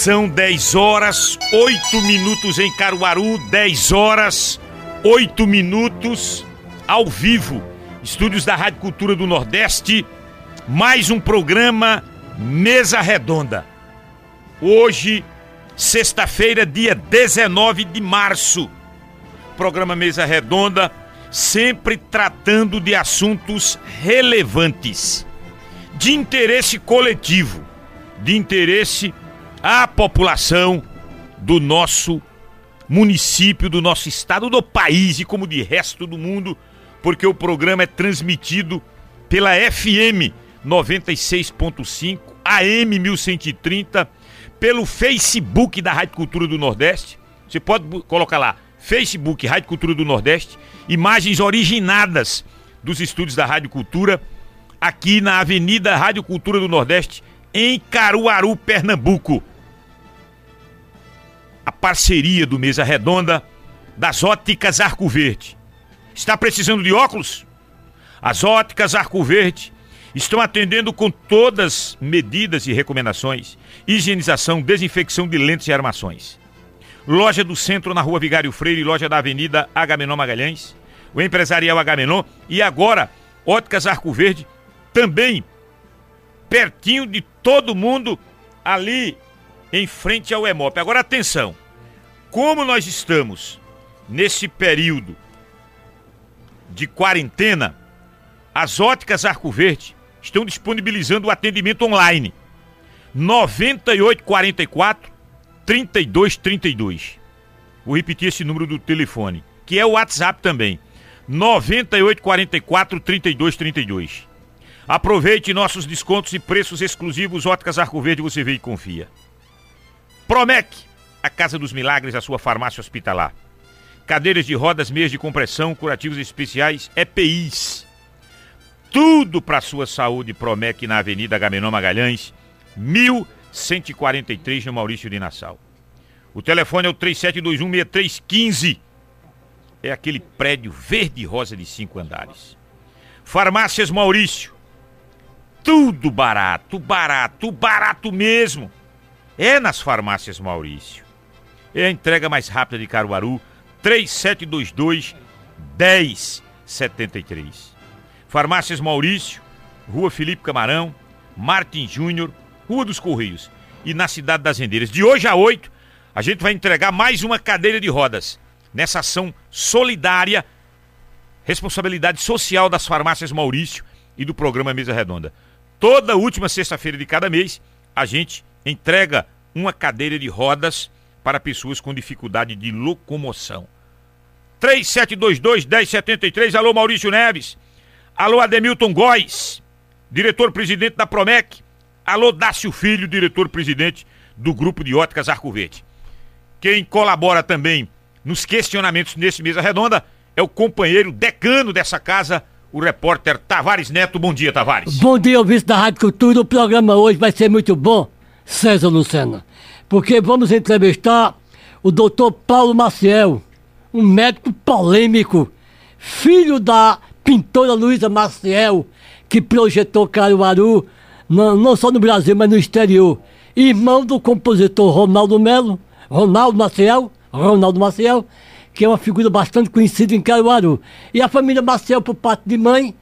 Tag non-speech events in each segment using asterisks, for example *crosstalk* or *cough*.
São 10 horas, 8 minutos em Caruaru, 10 horas, 8 minutos ao vivo. Estúdios da Rádio Cultura do Nordeste, mais um programa Mesa Redonda. Hoje, sexta-feira, dia 19 de março. Programa Mesa Redonda, sempre tratando de assuntos relevantes, de interesse coletivo, de interesse à população do nosso município, do nosso estado, do país e como de resto do mundo, porque o programa é transmitido pela FM 96.5, AM 1130, pelo Facebook da Rádio Cultura do Nordeste. Você pode colocar lá, Facebook Rádio Cultura do Nordeste, imagens originadas dos estúdios da Rádio Cultura, aqui na Avenida Rádio Cultura do Nordeste, em Caruaru, Pernambuco a parceria do Mesa Redonda das Óticas Arco Verde. Está precisando de óculos? As Óticas Arco Verde estão atendendo com todas medidas e recomendações: higienização, desinfecção de lentes e armações. Loja do Centro na Rua Vigário Freire, loja da Avenida Agamenon Magalhães, o Empresarial Agamenon e agora Óticas Arco Verde, também pertinho de todo mundo ali em frente ao EMOP. Agora atenção, como nós estamos nesse período de quarentena, as óticas Arco Verde estão disponibilizando o atendimento online. 9844 3232. Vou repetir esse número do telefone, que é o WhatsApp também. 9844 3232. Aproveite nossos descontos e preços exclusivos Óticas Arco Verde, você vê e confia. Promec, a Casa dos Milagres, a sua farmácia hospitalar. Cadeiras de rodas, meias de compressão, curativos especiais, EPIs. Tudo para sua saúde, Promec, na Avenida Gamenon Magalhães, 1143, no Maurício de Nassau. O telefone é o 37216315. É aquele prédio verde rosa de cinco andares. Farmácias Maurício. Tudo barato, barato, barato mesmo é nas farmácias Maurício. É a entrega mais rápida de Caruaru, 3722 1073. Farmácias Maurício, Rua Felipe Camarão, Martin Júnior, Rua dos Correios e na Cidade das Rendeiras. De hoje a 8, a gente vai entregar mais uma cadeira de rodas nessa ação solidária, responsabilidade social das farmácias Maurício e do programa Mesa Redonda. Toda última sexta-feira de cada mês, a gente entrega uma cadeira de rodas para pessoas com dificuldade de locomoção. 3722-1073, alô Maurício Neves. Alô Ademilton Góes, diretor-presidente da Promec. Alô Dácio Filho, diretor-presidente do Grupo de Óticas Arco Verde. Quem colabora também nos questionamentos nesse Mesa Redonda é o companheiro decano dessa casa, o repórter Tavares Neto. Bom dia, Tavares. Bom dia, ouvinte da Rádio Cultura. O programa hoje vai ser muito bom. César Lucena, porque vamos entrevistar o doutor Paulo Maciel, um médico polêmico, filho da pintora Luísa Maciel, que projetou Caruaru, não, não só no Brasil, mas no exterior. Irmão do compositor Ronaldo Melo, Ronaldo Maciel, Ronaldo Maciel, que é uma figura bastante conhecida em Caruaru. E a família Maciel, por parte de mãe,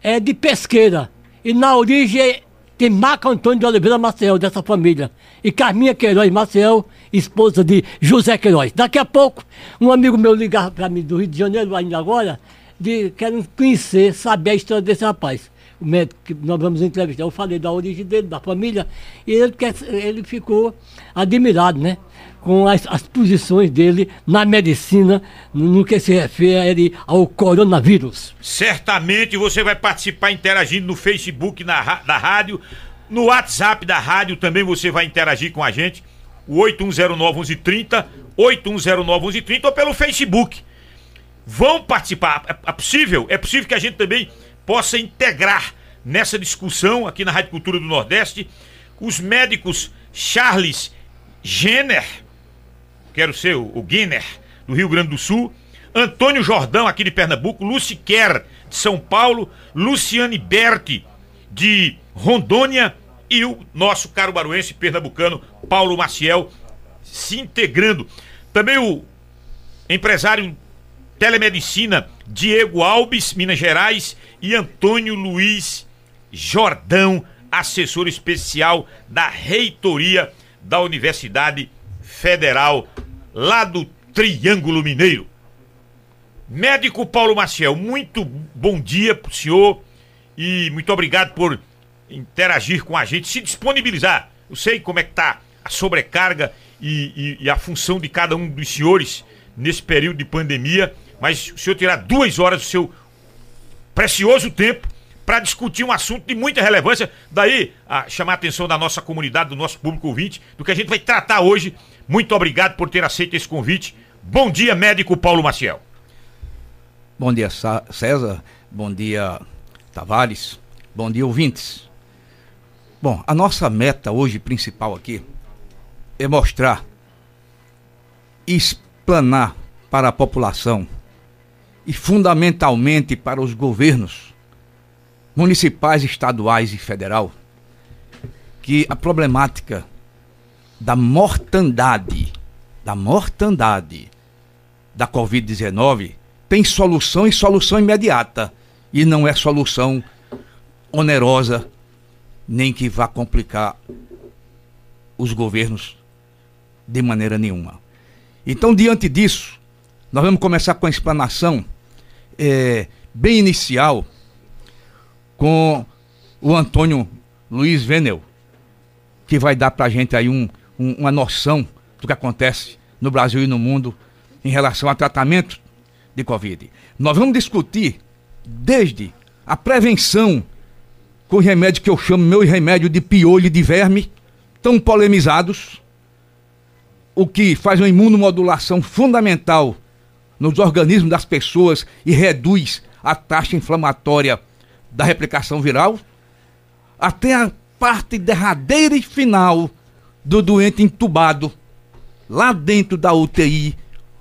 é de pesqueira. E na origem tem Marco Antônio de Oliveira Maciel, dessa família. E Carminha Queiroz Maciel, esposa de José Queiroz. Daqui a pouco, um amigo meu ligava para mim do Rio de Janeiro, ainda agora, de querendo conhecer, saber a história desse rapaz. O médico que nós vamos entrevistar. Eu falei da origem dele, da família, e ele, ele ficou admirado, né? Com as, as, posições dele na medicina no que se refere ao coronavírus. Certamente você vai participar interagindo no Facebook na, da rádio, no WhatsApp da rádio também você vai interagir com a gente, o 8109-1130, 8109-1130 ou pelo Facebook. Vão participar, é, é possível, é possível que a gente também possa integrar nessa discussão aqui na Rádio Cultura do Nordeste os médicos Charles Jenner, quero ser o, o Guinness, do Rio Grande do Sul, Antônio Jordão, aqui de Pernambuco, Luci Kerr, de São Paulo, Luciane Berti, de Rondônia, e o nosso caruaruense pernambucano Paulo Maciel se integrando. Também o empresário telemedicina Diego Alves, Minas Gerais, e Antônio Luiz Jordão, assessor especial da reitoria da Universidade Federal lá do Triângulo Mineiro. Médico Paulo Maciel, muito bom dia para o senhor e muito obrigado por interagir com a gente, se disponibilizar. Eu sei como é que tá a sobrecarga e, e, e a função de cada um dos senhores nesse período de pandemia, mas o senhor tirar duas horas do seu precioso tempo para discutir um assunto de muita relevância, daí a chamar a atenção da nossa comunidade, do nosso público ouvinte, do que a gente vai tratar hoje. Muito obrigado por ter aceito esse convite. Bom dia, médico Paulo Maciel. Bom dia, César. Bom dia, Tavares. Bom dia, ouvintes. Bom, a nossa meta hoje principal aqui é mostrar explanar para a população e fundamentalmente para os governos municipais, estaduais e federal que a problemática da mortandade, da mortandade da Covid-19 tem solução e solução imediata. E não é solução onerosa, nem que vá complicar os governos de maneira nenhuma. Então, diante disso, nós vamos começar com a explanação é, bem inicial com o Antônio Luiz Venel, que vai dar para a gente aí um, um, uma noção do que acontece no Brasil e no mundo em relação a tratamento de Covid. Nós vamos discutir desde a prevenção com remédio que eu chamo meu remédio de piolho e de verme, tão polemizados, o que faz uma imunomodulação fundamental nos organismos das pessoas e reduz a taxa inflamatória da replicação viral, até a parte derradeira e final do doente entubado, lá dentro da UTI,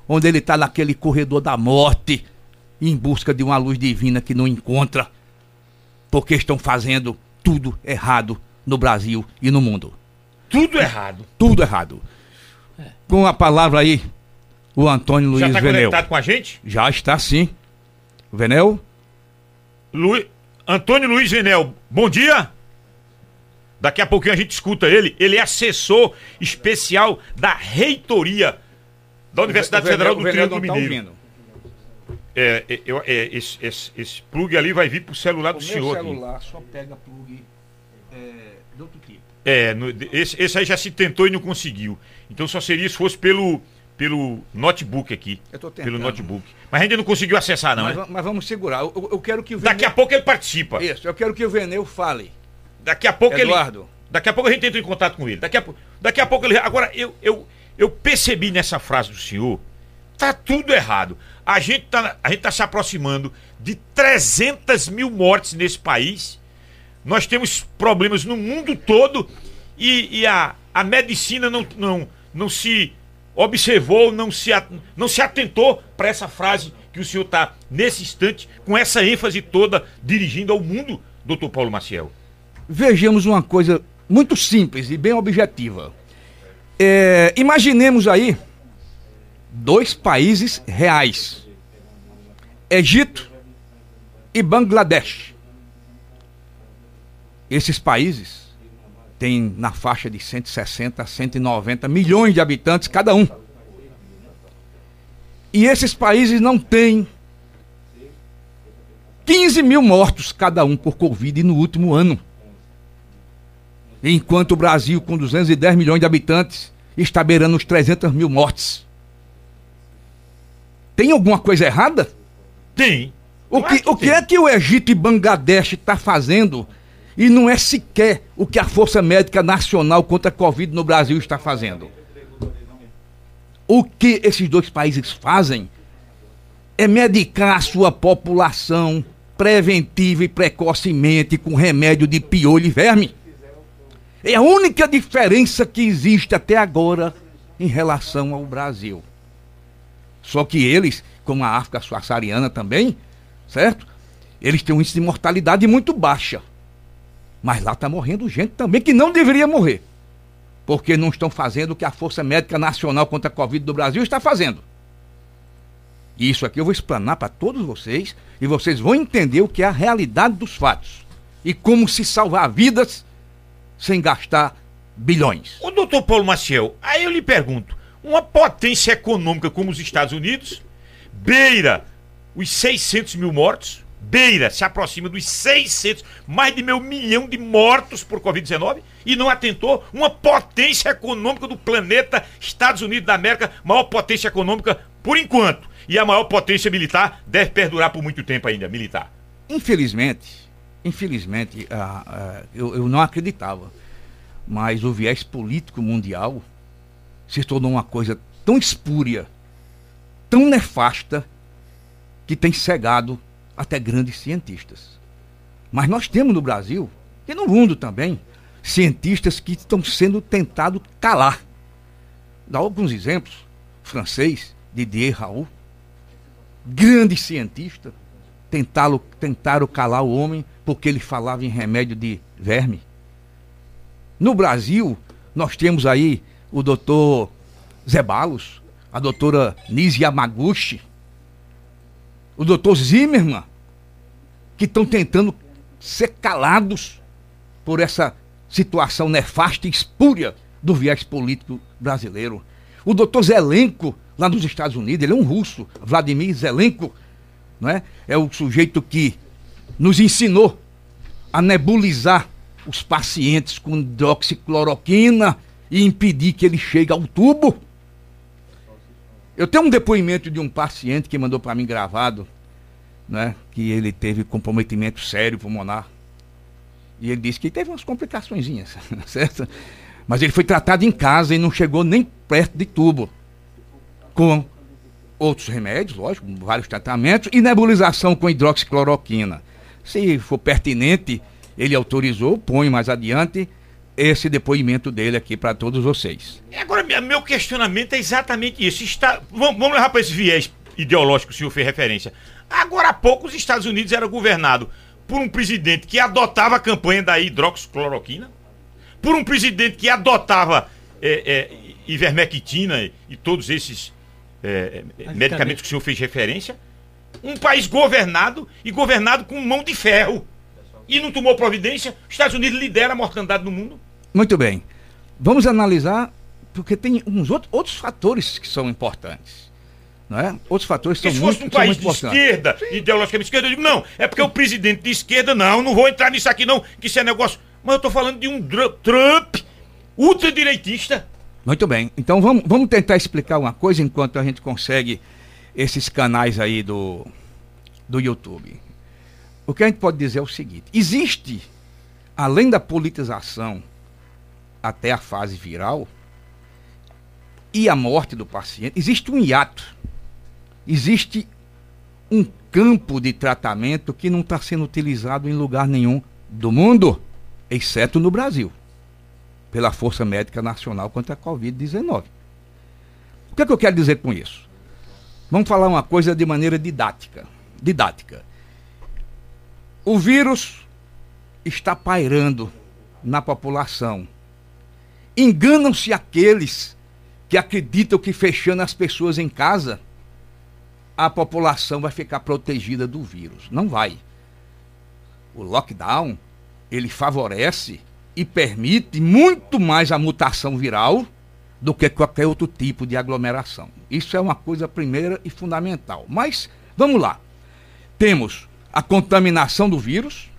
onde ele está naquele corredor da morte, em busca de uma luz divina que não encontra, porque estão fazendo tudo errado no Brasil e no mundo. Tudo errado. Tudo errado. Com a palavra aí, o Antônio Luiz tá Venel. Já está conectado com a gente? Já está sim. Venel? Lu... Antônio Luiz Venel, bom dia. Daqui a pouquinho a gente escuta ele. Ele é assessor especial da reitoria da Universidade Federal do Triângulo tá Mineiro. É, é, eu, é, esse, esse, esse plug ali vai vir pro celular o do senhor. O celular aqui. só pega plug é, de outro tipo. É, no, esse, esse aí já se tentou e não conseguiu. Então só seria se fosse pelo, pelo notebook aqui. Eu tô tentando. Pelo notebook. Mas ainda não conseguiu acessar, não, mas, né? Mas vamos segurar. Eu, eu quero que o Veneu... Daqui a pouco ele participa. Isso, eu quero que o Veneu fale. Daqui a pouco Eduardo. ele. Daqui a pouco a gente entra em contato com ele. Daqui a, daqui a pouco ele. Agora, eu, eu, eu percebi nessa frase do senhor, tá tudo errado. A gente tá, a gente tá se aproximando de 300 mil mortes nesse país. Nós temos problemas no mundo todo e, e a, a medicina não, não, não se observou, não se, não se atentou para essa frase que o senhor está, nesse instante, com essa ênfase toda, dirigindo ao mundo, doutor Paulo Maciel. Vejamos uma coisa muito simples e bem objetiva. É, imaginemos aí dois países reais: Egito e Bangladesh. Esses países têm na faixa de 160 a 190 milhões de habitantes cada um. E esses países não têm 15 mil mortos cada um por Covid no último ano. Enquanto o Brasil, com 210 milhões de habitantes, está beirando os 300 mil mortes. Tem alguma coisa errada? Tem. O que, o que é que o Egito e Bangladesh está fazendo e não é sequer o que a Força Médica Nacional contra a Covid no Brasil está fazendo? O que esses dois países fazem é medicar a sua população preventiva e precocemente com remédio de piolho e verme. É a única diferença que existe até agora em relação ao Brasil. Só que eles, como a África subsaariana também, certo? Eles têm um índice de mortalidade muito baixa. Mas lá está morrendo gente também que não deveria morrer. Porque não estão fazendo o que a Força Médica Nacional contra a Covid do Brasil está fazendo. E isso aqui eu vou explanar para todos vocês e vocês vão entender o que é a realidade dos fatos e como se salvar vidas sem gastar bilhões. O doutor Paulo Maciel, aí eu lhe pergunto: uma potência econômica como os Estados Unidos beira os 600 mil mortos, beira, se aproxima dos 600, mais de meio milhão de mortos por Covid-19 e não atentou uma potência econômica do planeta, Estados Unidos da América, maior potência econômica por enquanto. E a maior potência militar deve perdurar por muito tempo ainda, militar. Infelizmente, infelizmente, eu, eu não acreditava, mas o viés político mundial se tornou uma coisa tão espúria, tão nefasta, que tem cegado até grandes cientistas. Mas nós temos no Brasil, e no mundo também, cientistas que estão sendo tentados calar. Dá alguns exemplos. Francês, Didier Raoult, grande cientista, tentaram, tentaram calar o homem porque ele falava em remédio de verme. No Brasil, nós temos aí o doutor Zebalos, a doutora Nise Yamaguchi, o doutor Zimmermann, que estão tentando ser calados por essa situação nefasta e espúria do viés político brasileiro. O doutor Zelenko, lá nos Estados Unidos, ele é um russo, Vladimir Zelenko, não é? é o sujeito que nos ensinou a nebulizar os pacientes com hidroxicloroquina e impedir que ele chegue ao tubo. Eu tenho um depoimento de um paciente que mandou para mim gravado, né, que ele teve comprometimento sério pulmonar. E ele disse que teve umas complicações, *laughs* certo? Mas ele foi tratado em casa e não chegou nem perto de tubo. Com outros remédios, lógico, vários tratamentos, e nebulização com hidroxicloroquina. Se for pertinente, ele autorizou, põe mais adiante esse depoimento dele aqui para todos vocês. Agora, meu questionamento é exatamente isso. Está, vamos, vamos levar para esse viés ideológico que o senhor fez referência. Agora há pouco os Estados Unidos era governado por um presidente que adotava a campanha da hidroxicloroquina, por um presidente que adotava é, é, ivermectina e todos esses é, é medicamentos que o senhor fez referência. Um país governado e governado com mão de ferro. E não tomou providência. Os Estados Unidos lidera a mortandade no mundo. Muito bem. Vamos analisar, porque tem uns outros, outros fatores que são importantes. Não é? Outros fatores são muito, se fosse um país de esquerda, Sim. ideologicamente esquerda, eu digo, não, é porque o presidente de esquerda, não, não vou entrar nisso aqui não, que isso é negócio. Mas eu estou falando de um Trump ultradireitista. Muito bem. Então vamos, vamos tentar explicar uma coisa enquanto a gente consegue esses canais aí do, do YouTube. O que a gente pode dizer é o seguinte: existe, além da politização até a fase viral e a morte do paciente, existe um hiato. Existe um campo de tratamento que não está sendo utilizado em lugar nenhum do mundo, exceto no Brasil, pela Força Médica Nacional contra a Covid-19. O que, é que eu quero dizer com isso? Vamos falar uma coisa de maneira didática. Didática. O vírus está pairando na população. Enganam-se aqueles que acreditam que fechando as pessoas em casa, a população vai ficar protegida do vírus. Não vai. O lockdown, ele favorece e permite muito mais a mutação viral do que qualquer outro tipo de aglomeração. Isso é uma coisa primeira e fundamental. Mas vamos lá. Temos a contaminação do vírus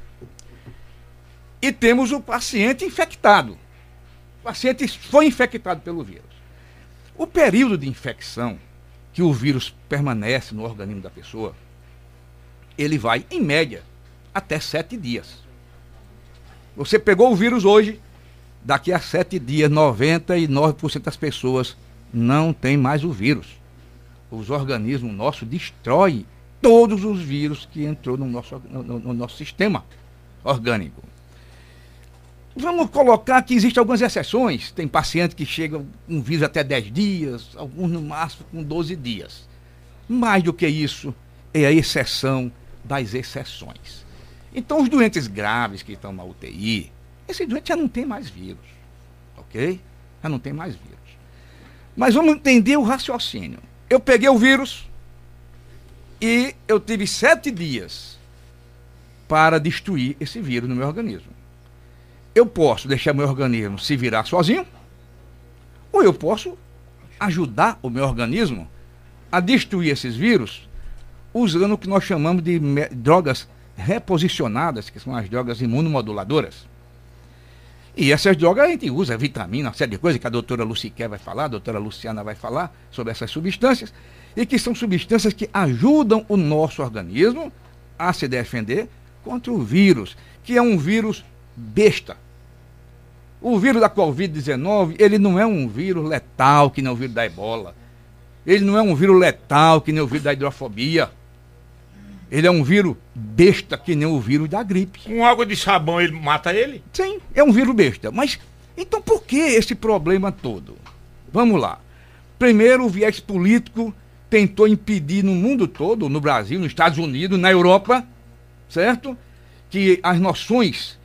e temos o paciente infectado. O paciente foi infectado pelo vírus. O período de infecção que o vírus permanece no organismo da pessoa, ele vai, em média, até sete dias. Você pegou o vírus hoje, daqui a sete dias, 99% das pessoas não tem mais o vírus. Os organismos nossos destroem todos os vírus que entrou no nosso, no, no nosso sistema orgânico. Vamos colocar que existem algumas exceções. Tem paciente que chega com vírus até 10 dias, alguns no máximo com 12 dias. Mais do que isso, é a exceção das exceções. Então, os doentes graves que estão na UTI, esse doente já não tem mais vírus. Ok? Já não tem mais vírus. Mas vamos entender o raciocínio. Eu peguei o vírus e eu tive sete dias para destruir esse vírus no meu organismo. Eu posso deixar meu organismo se virar sozinho, ou eu posso ajudar o meu organismo a destruir esses vírus usando o que nós chamamos de drogas reposicionadas, que são as drogas imunomoduladoras. E essas drogas a gente usa vitamina, uma série de coisas que a doutora Luciquer vai falar, a doutora Luciana vai falar sobre essas substâncias, e que são substâncias que ajudam o nosso organismo a se defender contra o vírus, que é um vírus besta. O vírus da Covid-19, ele não é um vírus letal que nem o vírus da ebola. Ele não é um vírus letal que nem o vírus da hidrofobia. Ele é um vírus besta que nem o vírus da gripe. Com água de sabão ele mata ele? Sim, é um vírus besta. Mas então por que esse problema todo? Vamos lá. Primeiro, o viés político tentou impedir no mundo todo, no Brasil, nos Estados Unidos, na Europa, certo? Que as noções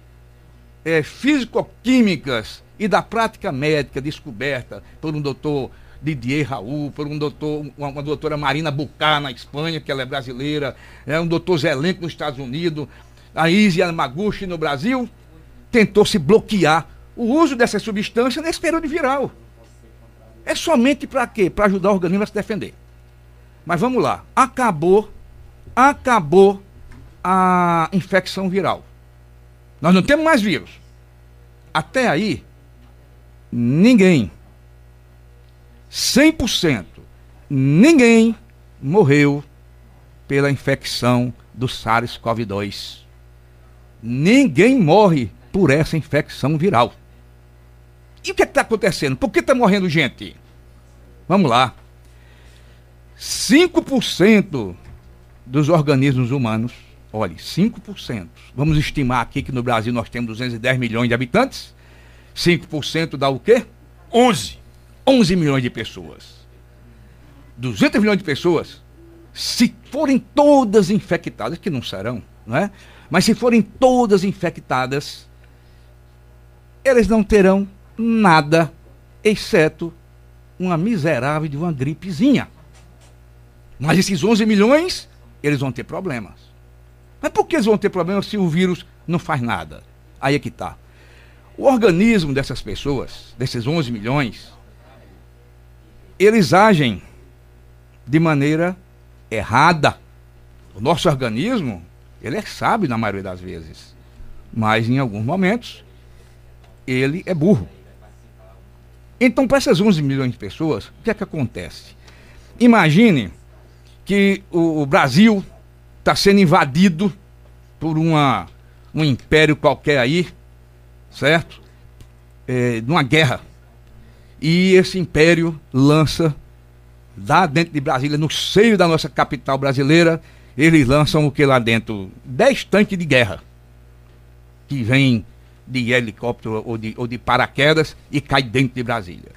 é, físico-químicas e da prática médica descoberta por um doutor Didier Raul, por um doutor, uma, uma doutora Marina Bucá na Espanha, que ela é brasileira, é um doutor Zelenco nos Estados Unidos, a Izzy Yamaguchi no Brasil, tentou se bloquear o uso dessa substância nesse período viral. É somente para quê? Para ajudar o organismo a se defender. Mas vamos lá. Acabou, acabou a infecção viral. Nós não temos mais vírus. Até aí, ninguém 100%. Ninguém morreu pela infecção do SARS-CoV-2. Ninguém morre por essa infecção viral. E o que é está acontecendo? Por que está morrendo gente? Vamos lá. 5% dos organismos humanos, olhe, 5%. Vamos estimar aqui que no Brasil nós temos 210 milhões de habitantes. 5% dá o quê? 11. 11 milhões de pessoas. 200 milhões de pessoas, se forem todas infectadas, que não serão, não é? Mas se forem todas infectadas, eles não terão nada, exceto uma miserável de uma gripezinha. Mas esses 11 milhões, eles vão ter problemas. Mas por que eles vão ter problemas se o vírus não faz nada? Aí é que está. O organismo dessas pessoas, desses 11 milhões, eles agem de maneira errada. O nosso organismo, ele é sábio na maioria das vezes, mas em alguns momentos ele é burro. Então, para essas 11 milhões de pessoas, o que é que acontece? Imagine que o, Brasil está sendo invadido por uma, um império qualquer aí, certo? É, de uma guerra e esse império lança, lá dentro de Brasília, no seio da nossa capital brasileira, eles lançam o que lá dentro? Dez tanques de guerra. Que vêm de helicóptero ou de, ou de paraquedas e cai dentro de Brasília.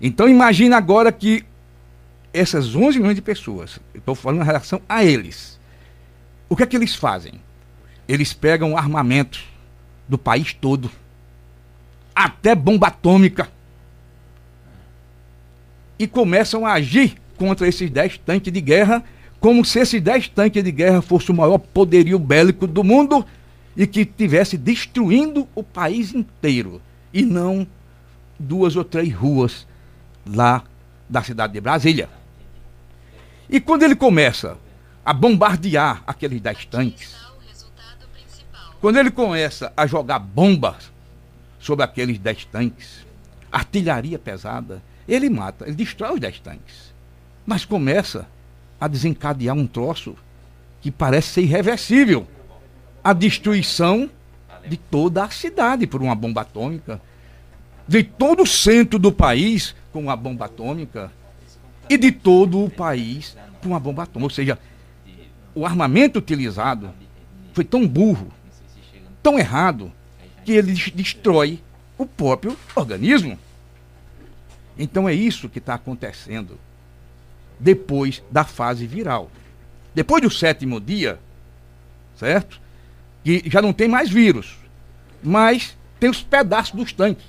Então imagina agora que essas 11 milhões de pessoas, estou falando em relação a eles, o que é que eles fazem? Eles pegam armamento do país todo, até bomba atômica, e começam a agir contra esses 10 tanques de guerra, como se esses 10 tanques de guerra fosse o maior poderio bélico do mundo e que estivesse destruindo o país inteiro e não duas ou três ruas lá da cidade de Brasília. E quando ele começa a bombardear aqueles 10 tanques, quando ele começa a jogar bombas sobre aqueles 10 tanques, artilharia pesada, ele mata, ele destrói os 10 tanques. Mas começa a desencadear um troço que parece ser irreversível. A destruição de toda a cidade por uma bomba atômica, de todo o centro do país com uma bomba atômica e de todo o país com uma bomba atômica. Ou seja, o armamento utilizado foi tão burro, tão errado, que ele destrói o próprio organismo. Então é isso que está acontecendo depois da fase viral. Depois do sétimo dia, certo? que já não tem mais vírus, mas tem os pedaços dos tanques.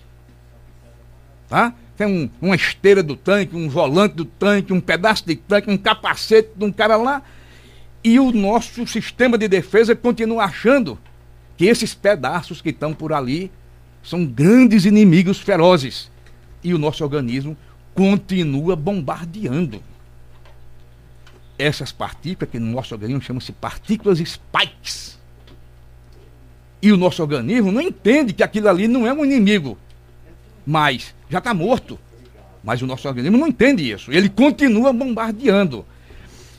Tá? Tem um, uma esteira do tanque, um volante do tanque, um pedaço de tanque, um capacete de um cara lá. E o nosso sistema de defesa continua achando que esses pedaços que estão por ali são grandes inimigos ferozes. E o nosso organismo continua bombardeando. Essas partículas, que no nosso organismo chamam-se partículas spikes. E o nosso organismo não entende que aquilo ali não é um inimigo, mas já está morto. Mas o nosso organismo não entende isso. Ele continua bombardeando.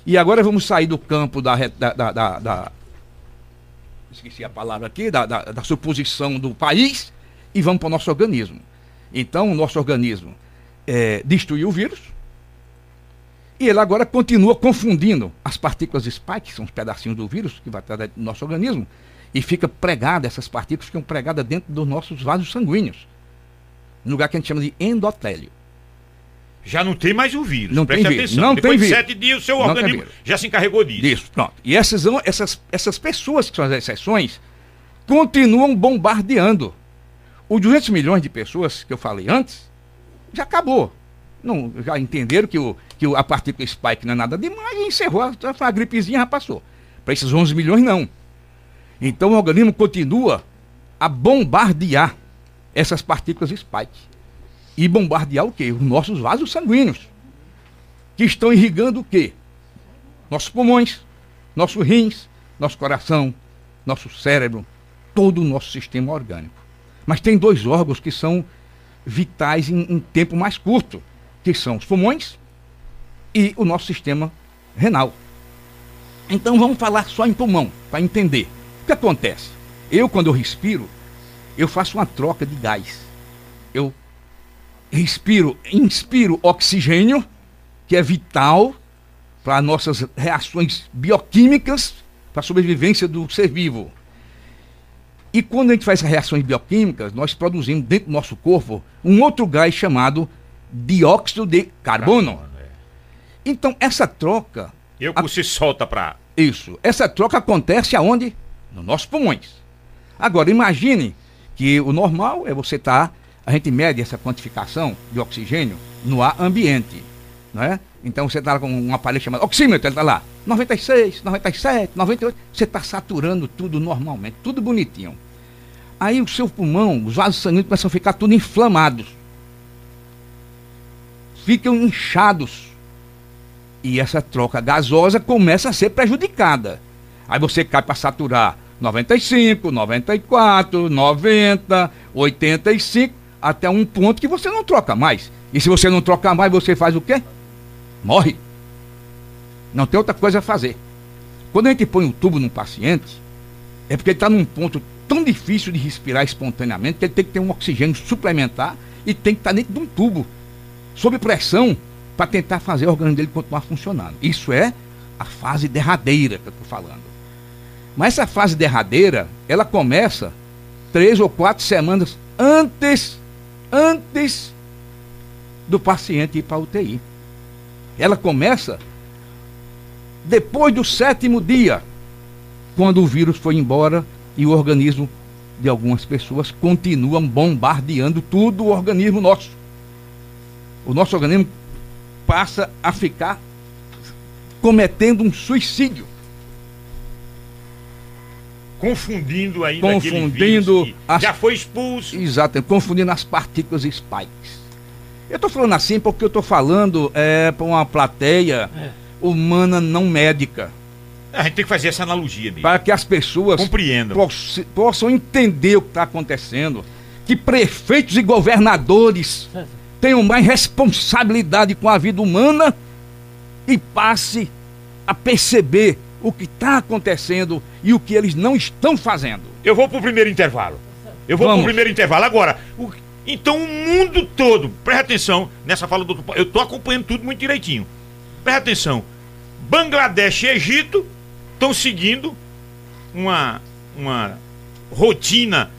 E agora vamos sair do campo da, da, da, da, da esqueci a palavra aqui, da, da, da suposição do país, e vamos para o nosso organismo. Então, o nosso organismo é, destruiu o vírus, e ele agora continua confundindo as partículas spike, que são os pedacinhos do vírus que vai estar dentro do nosso organismo, e fica pregada, essas partículas ficam pregadas dentro dos nossos vasos sanguíneos, no lugar que a gente chama de endotélio. Já não tem mais o vírus. Não Preste tem vírus. atenção. Não Depois tem de vírus. sete dias, o seu Não organismo já se encarregou disso. Isso, pronto. E essas, essas, essas pessoas que são as exceções continuam bombardeando. Os 200 milhões de pessoas que eu falei antes, já acabou. Não, já entenderam que, o, que a partícula spike não é nada demais e encerrou. A, a gripezinha já passou. Para esses 11 milhões, não. Então o organismo continua a bombardear essas partículas spike. E bombardear o quê? Os nossos vasos sanguíneos. Que estão irrigando o quê? Nossos pulmões, nossos rins, nosso coração, nosso cérebro, todo o nosso sistema orgânico. Mas tem dois órgãos que são vitais em, em tempo mais curto, que são os pulmões e o nosso sistema renal. Então vamos falar só em pulmão, para entender. O que acontece? Eu, quando eu respiro, eu faço uma troca de gás. Eu respiro, inspiro oxigênio, que é vital para nossas reações bioquímicas, para a sobrevivência do ser vivo. E quando a gente faz essas reações bioquímicas, nós produzimos dentro do nosso corpo um outro gás chamado dióxido de carbono. Então, essa troca, Eu que você solta pra. isso, essa troca acontece aonde? Nos nossos pulmões. Agora, imagine que o normal é você estar, a gente mede essa quantificação de oxigênio no ar ambiente, não é? Então você está com um aparelho chamado oxímetro, ele está lá, 96, 97, 98, você está saturando tudo normalmente, tudo bonitinho. Aí o seu pulmão, os vasos sanguíneos começam a ficar tudo inflamados. Ficam inchados. E essa troca gasosa começa a ser prejudicada. Aí você cai para saturar 95, 94, 90, 85, até um ponto que você não troca mais. E se você não troca mais, você faz o quê? Morre. Não tem outra coisa a fazer. Quando a gente põe o tubo num paciente, é porque ele está num ponto tão difícil de respirar espontaneamente que ele tem que ter um oxigênio suplementar e tem que estar dentro de um tubo, sob pressão, para tentar fazer o organismo dele continuar funcionando. Isso é a fase derradeira que eu estou falando. Mas essa fase derradeira, ela começa três ou quatro semanas antes, antes do paciente ir para a UTI. Ela começa depois do sétimo dia, quando o vírus foi embora e o organismo de algumas pessoas continua bombardeando tudo o organismo nosso. O nosso organismo passa a ficar cometendo um suicídio. Confundindo aí Confundindo as- Já foi expulso. Exato, confundindo as partículas spikes. Eu estou falando assim porque eu estou falando é, para uma plateia humana não médica. A gente tem que fazer essa analogia mesmo. Para que as pessoas Compreendam. poss- possam entender o que está acontecendo. Que prefeitos e governadores tenham mais responsabilidade com a vida humana e passe a perceber o que está acontecendo e o que eles não estão fazendo. Eu vou pro primeiro intervalo. Eu vou Vamos. pro primeiro intervalo. Agora, o- então o mundo todo, presta atenção nessa fala do. Eu tô acompanhando tudo muito direitinho. Presta atenção. Bangladesh e Egito estão seguindo uma, uma rotina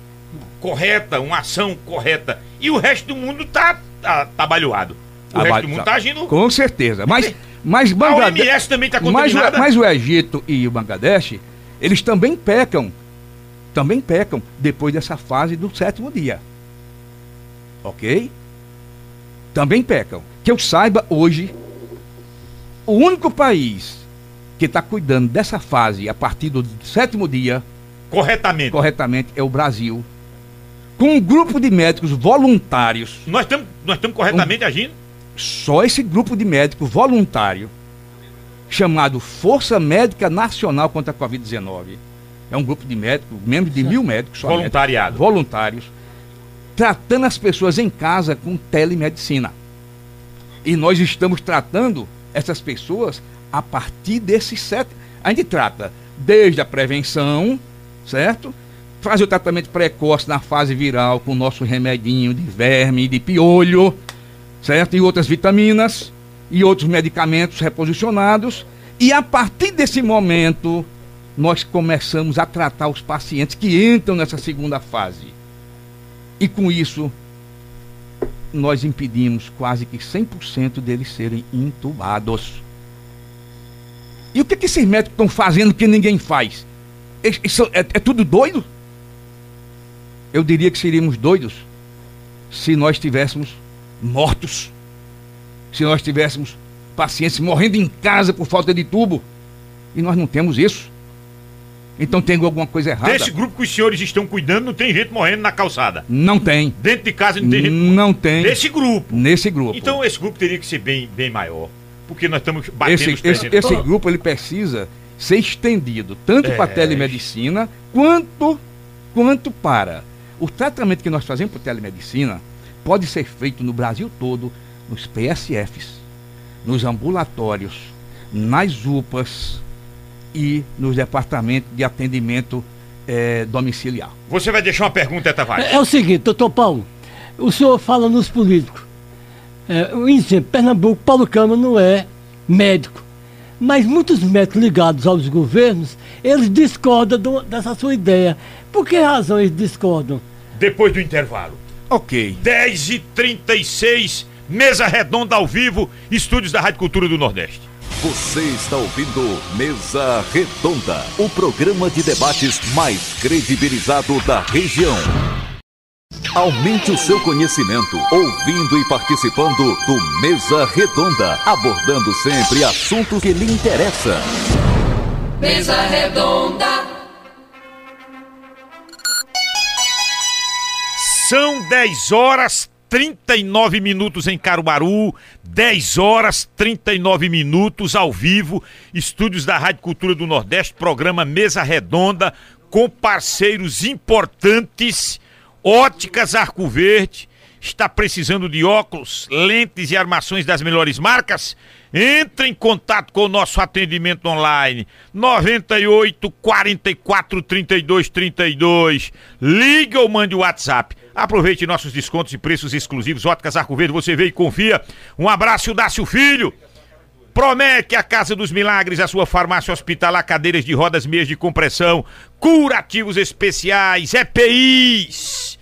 correta, uma ação correta. E o resto do mundo tá, tá trabalhado. O resto do mundo tá agindo. Com certeza. Mas, mas A Bangladesh. OMS também tá Mas, mas o Egito e o Bangladesh, eles também pecam também pecam depois dessa fase do sétimo dia. Ok? Também pecam. Que eu saiba hoje, o único país que está cuidando dessa fase a partir do sétimo dia corretamente, corretamente é o Brasil. Com um grupo de médicos voluntários. Nós estamos nós corretamente um, agindo? Só esse grupo de médicos voluntário, chamado Força Médica Nacional contra a Covid-19. É um grupo de médicos, membros de mil médicos. Voluntariado. Médicos, voluntários. Tratando as pessoas em casa com telemedicina. E nós estamos tratando essas pessoas a partir desses sete. A gente trata desde a prevenção, certo? Faz o tratamento precoce na fase viral com o nosso remedinho de verme, de piolho, certo? E outras vitaminas e outros medicamentos reposicionados. E a partir desse momento, nós começamos a tratar os pacientes que entram nessa segunda fase. E com isso, nós impedimos quase que 100% deles serem intubados. E o que, que esses médicos estão fazendo que ninguém faz? Isso é, é tudo doido? Eu diria que seríamos doidos se nós tivéssemos mortos, se nós tivéssemos pacientes morrendo em casa por falta de tubo. E nós não temos isso. Então tem alguma coisa errada. Desse grupo que os senhores estão cuidando, não tem gente morrendo na calçada. Não tem. Dentro de casa não tem gente Não tem. Nesse grupo. Nesse grupo. Então esse grupo teria que ser bem, bem maior. Porque nós estamos batendo esse, esse, esse grupo ele precisa ser estendido tanto é... para a telemedicina quanto, quanto para o tratamento que nós fazemos para telemedicina pode ser feito no Brasil todo, nos PSFs, nos ambulatórios, nas UPAs, e nos departamentos de atendimento é, domiciliar. Você vai deixar uma pergunta, Tavares? É, é o seguinte, doutor Paulo, o senhor fala nos políticos. É, o índice Pernambuco, Paulo Câmara não é médico. Mas muitos médicos ligados aos governos, eles discordam do, dessa sua ideia. Por que razão eles discordam? Depois do intervalo. Ok. 10h36, mesa redonda ao vivo, estúdios da Rádio Cultura do Nordeste. Você está ouvindo Mesa Redonda, o programa de debates mais credibilizado da região. Aumente o seu conhecimento ouvindo e participando do Mesa Redonda, abordando sempre assuntos que lhe interessam. Mesa Redonda. São 10 horas 39 minutos em Caruaru, 10 horas 39 minutos ao vivo, estúdios da Rádio Cultura do Nordeste, programa Mesa Redonda, com parceiros importantes, Óticas Arco Verde, está precisando de óculos, lentes e armações das melhores marcas? Entre em contato com o nosso atendimento online 98 44 32 32. Liga ou mande o WhatsApp Aproveite nossos descontos e preços exclusivos. Óticas Arco Verde, você vê e confia. Um abraço, Dácio Filho. Promete a Casa dos Milagres, a sua farmácia hospitalar, cadeiras de rodas, meias de compressão, curativos especiais, EPIs,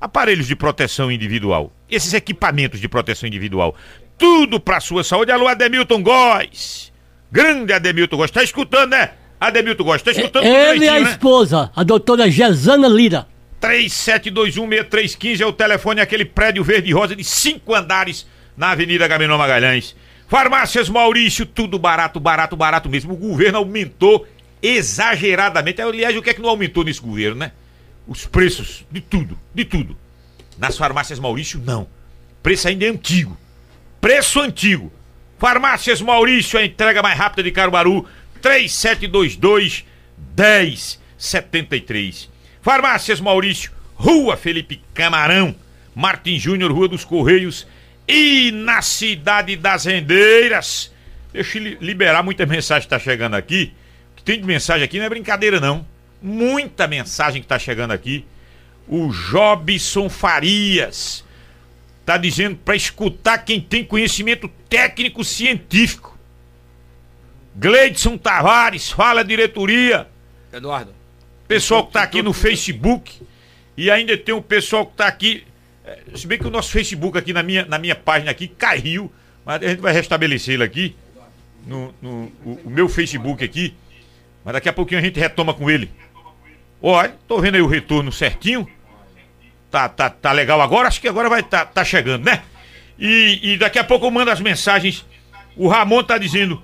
aparelhos de proteção individual, esses equipamentos de proteção individual, tudo para sua saúde. Alô, Ademilton Góes. Grande Ademilton Góes. Tá escutando, né? Ademilton Góes, tá escutando Ele e a né? esposa, a doutora Gesana Lira. 37216315 é o telefone, aquele prédio verde e rosa de cinco andares na Avenida Gaminó Magalhães. Farmácias Maurício, tudo barato, barato, barato mesmo. O governo aumentou exageradamente. Aliás, o que é que não aumentou nesse governo, né? Os preços de tudo, de tudo. Nas farmácias Maurício, não. Preço ainda é antigo. Preço antigo. Farmácias Maurício, a entrega mais rápida de Caruaru, 3722 1073. Farmácias Maurício, Rua Felipe Camarão, Martim Júnior, Rua dos Correios e na Cidade das Rendeiras. Deixa eu liberar muita mensagem que está chegando aqui. O que tem de mensagem aqui não é brincadeira, não. Muita mensagem que está chegando aqui. O Jobson Farias está dizendo para escutar quem tem conhecimento técnico científico. Gleidson Tavares, fala diretoria. Eduardo. Pessoal que está aqui no Facebook. E ainda tem um pessoal que está aqui. É, se bem que o nosso Facebook aqui na minha, na minha página aqui caiu. Mas a gente vai restabelecer ele aqui. No, no o, o, meu Facebook aqui. Mas daqui a pouquinho a gente retoma com ele. Olha, tô vendo aí o retorno certinho. Tá, tá, tá legal agora, acho que agora vai tá, tá chegando, né? E, e daqui a pouco eu mando as mensagens. O Ramon tá dizendo.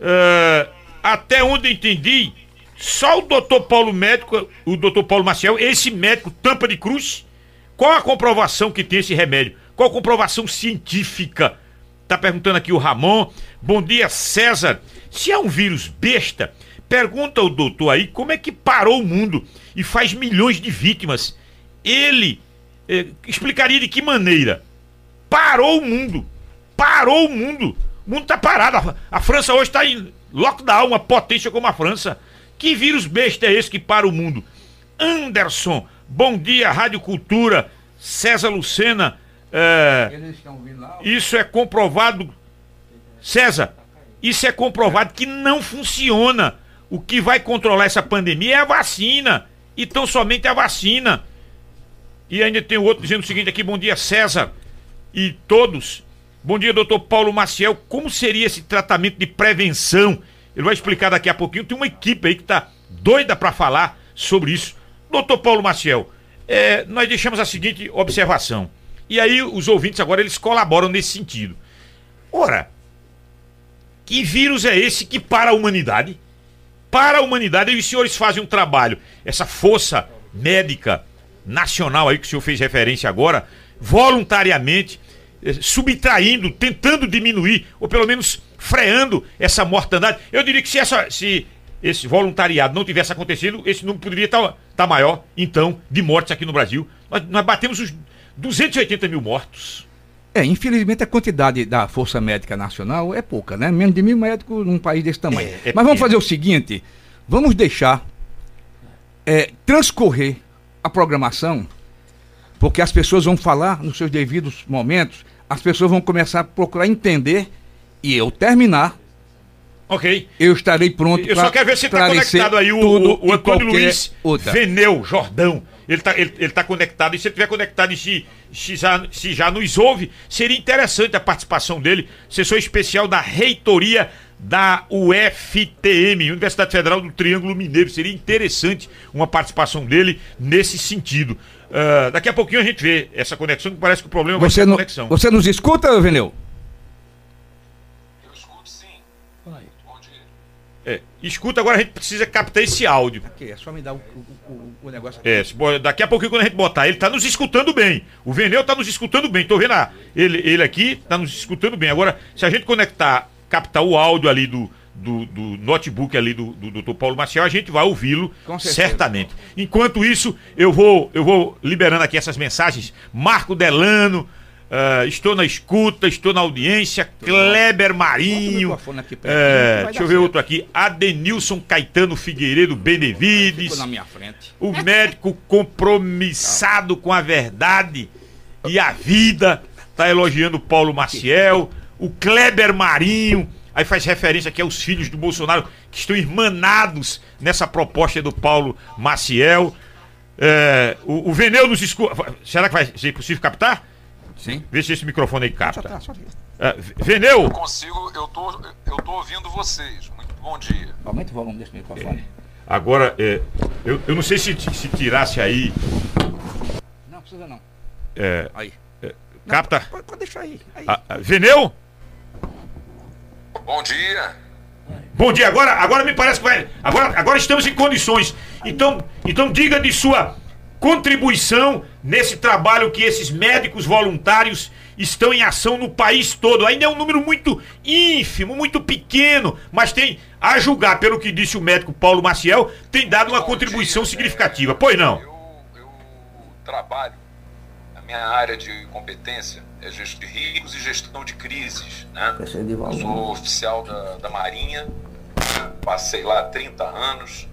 Uh, até onde entendi, só o doutor Paulo Médico, o doutor Paulo Maciel, esse médico tampa de cruz. Qual a comprovação que tem esse remédio? Qual a comprovação científica? Tá perguntando aqui o Ramon. Bom dia, César. Se é um vírus besta, pergunta ao doutor aí como é que parou o mundo e faz milhões de vítimas. Ele eh, explicaria de que maneira? Parou o mundo. Parou o mundo. O mundo tá parado. A, a França hoje está em lockdown, uma potência como a França. Que vírus besta é esse que para o mundo? Anderson, bom dia, Rádio Cultura. César Lucena. É, isso é comprovado. César, isso é comprovado que não funciona. O que vai controlar essa pandemia é a vacina. Então somente a vacina. E ainda tem outro dizendo o seguinte aqui: bom dia, César. E todos. Bom dia, doutor Paulo Maciel. Como seria esse tratamento de prevenção? Ele vai explicar daqui a pouquinho. Tem uma equipe aí que está doida para falar sobre isso. Doutor Paulo Maciel, é, nós deixamos a seguinte observação. E aí os ouvintes agora eles colaboram nesse sentido. Ora, que vírus é esse que para a humanidade? Para a humanidade, e os senhores fazem um trabalho, essa força médica nacional aí que o senhor fez referência agora, voluntariamente, eh, subtraindo, tentando diminuir, ou pelo menos freando essa mortandade. Eu diria que se, essa, se esse voluntariado não tivesse acontecido, esse número poderia estar, estar maior, então, de mortes aqui no Brasil. Nós, nós batemos os 280 mil mortos. É, infelizmente a quantidade da Força Médica Nacional é pouca, né? Menos de mil médicos num país desse tamanho. É, é Mas vamos fazer o seguinte: vamos deixar é, transcorrer a programação, porque as pessoas vão falar nos seus devidos momentos, as pessoas vão começar a procurar entender e eu terminar. Ok. Eu estarei pronto Eu só quero ver se está conectado aí o, o, o Antônio Luiz outra. Veneu Jordão ele está ele, ele tá conectado. E se ele estiver conectado e se, se, já, se já nos ouve, seria interessante a participação dele. Sessão especial da reitoria da UFTM, Universidade Federal do Triângulo Mineiro. Seria interessante uma participação dele nesse sentido. Uh, daqui a pouquinho a gente vê essa conexão, que parece que o problema você vai ser a conexão. Você nos escuta, Veneu? É, escuta, agora a gente precisa captar esse áudio. Aqui, é só me dar o, o, o negócio aqui. É, daqui a pouquinho quando a gente botar, ele tá nos escutando bem. O Veneu tá nos escutando bem. Tô vendo a, ele, ele aqui, tá nos escutando bem. Agora, se a gente conectar, captar o áudio ali do, do, do notebook ali do, do Dr. Paulo Maciel, a gente vai ouvi-lo certamente. Enquanto isso, eu vou, eu vou liberando aqui essas mensagens. Marco Delano, Uh, estou na escuta, estou na audiência. Kleber Marinho. Aqui, uh, deixa eu ver certo. outro aqui. Adenilson Caetano Figueiredo Benevides. na minha frente. O médico compromissado com a verdade e a vida. Está elogiando Paulo Maciel. O Kleber Marinho. Aí faz referência aqui aos filhos do Bolsonaro que estão irmanados nessa proposta do Paulo Maciel. Uh, o, o Veneu nos escuta. Será que vai ser possível captar? Sim. Vê se esse microfone aí capta. Tá, uh, Veneu! Eu consigo, eu tô, eu tô ouvindo vocês. Muito bom dia. Aumenta o volume desse microfone. É. Agora, é, eu, eu não sei se, se tirasse aí. Não, precisa não. É, aí. É, capta. Pode, pode, deixar aí. aí. Ah, ah, Veneu? Bom dia. Bom dia, agora, agora me parece que vai. Agora, agora estamos em condições. Então, então diga de sua contribuição nesse trabalho que esses médicos voluntários estão em ação no país todo. Ainda é um número muito ínfimo, muito pequeno, mas tem, a julgar pelo que disse o médico Paulo Maciel, tem dado uma contribuição significativa. Pois não? Eu, eu trabalho, a minha área de competência é gestão de riscos e gestão de crises. Né? Eu sou oficial da, da Marinha, passei lá 30 anos.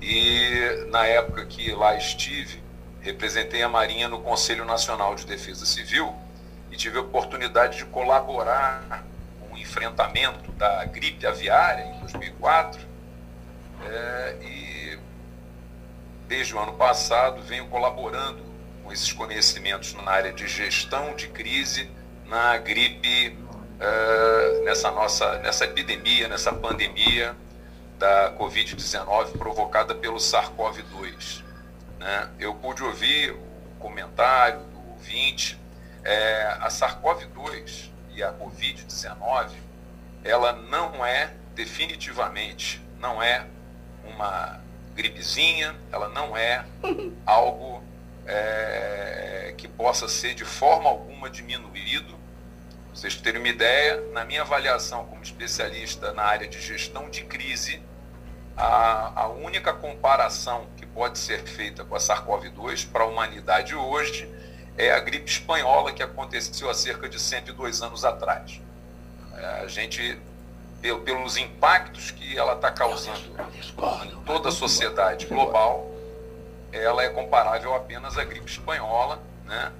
E na época que lá estive, representei a Marinha no Conselho Nacional de Defesa Civil e tive a oportunidade de colaborar com o enfrentamento da gripe aviária em 2004. É, e desde o ano passado venho colaborando com esses conhecimentos na área de gestão de crise na gripe, é, nessa nossa nessa epidemia, nessa pandemia da Covid-19 provocada pelo SARS-CoV-2. Né? Eu pude ouvir o comentário do ouvinte. É, a SARS-CoV-2 e a Covid-19, ela não é definitivamente, não é uma gripezinha, ela não é *laughs* algo é, que possa ser de forma alguma diminuído. Pra vocês terem uma ideia, na minha avaliação como especialista na área de gestão de crise, a, a única comparação pode ser feita com a SARS-CoV-2 para a humanidade hoje é a gripe espanhola que aconteceu há cerca de 102 anos atrás. É, a gente, pelos impactos que ela está causando em toda a sociedade global, ela é comparável apenas à gripe espanhola, né?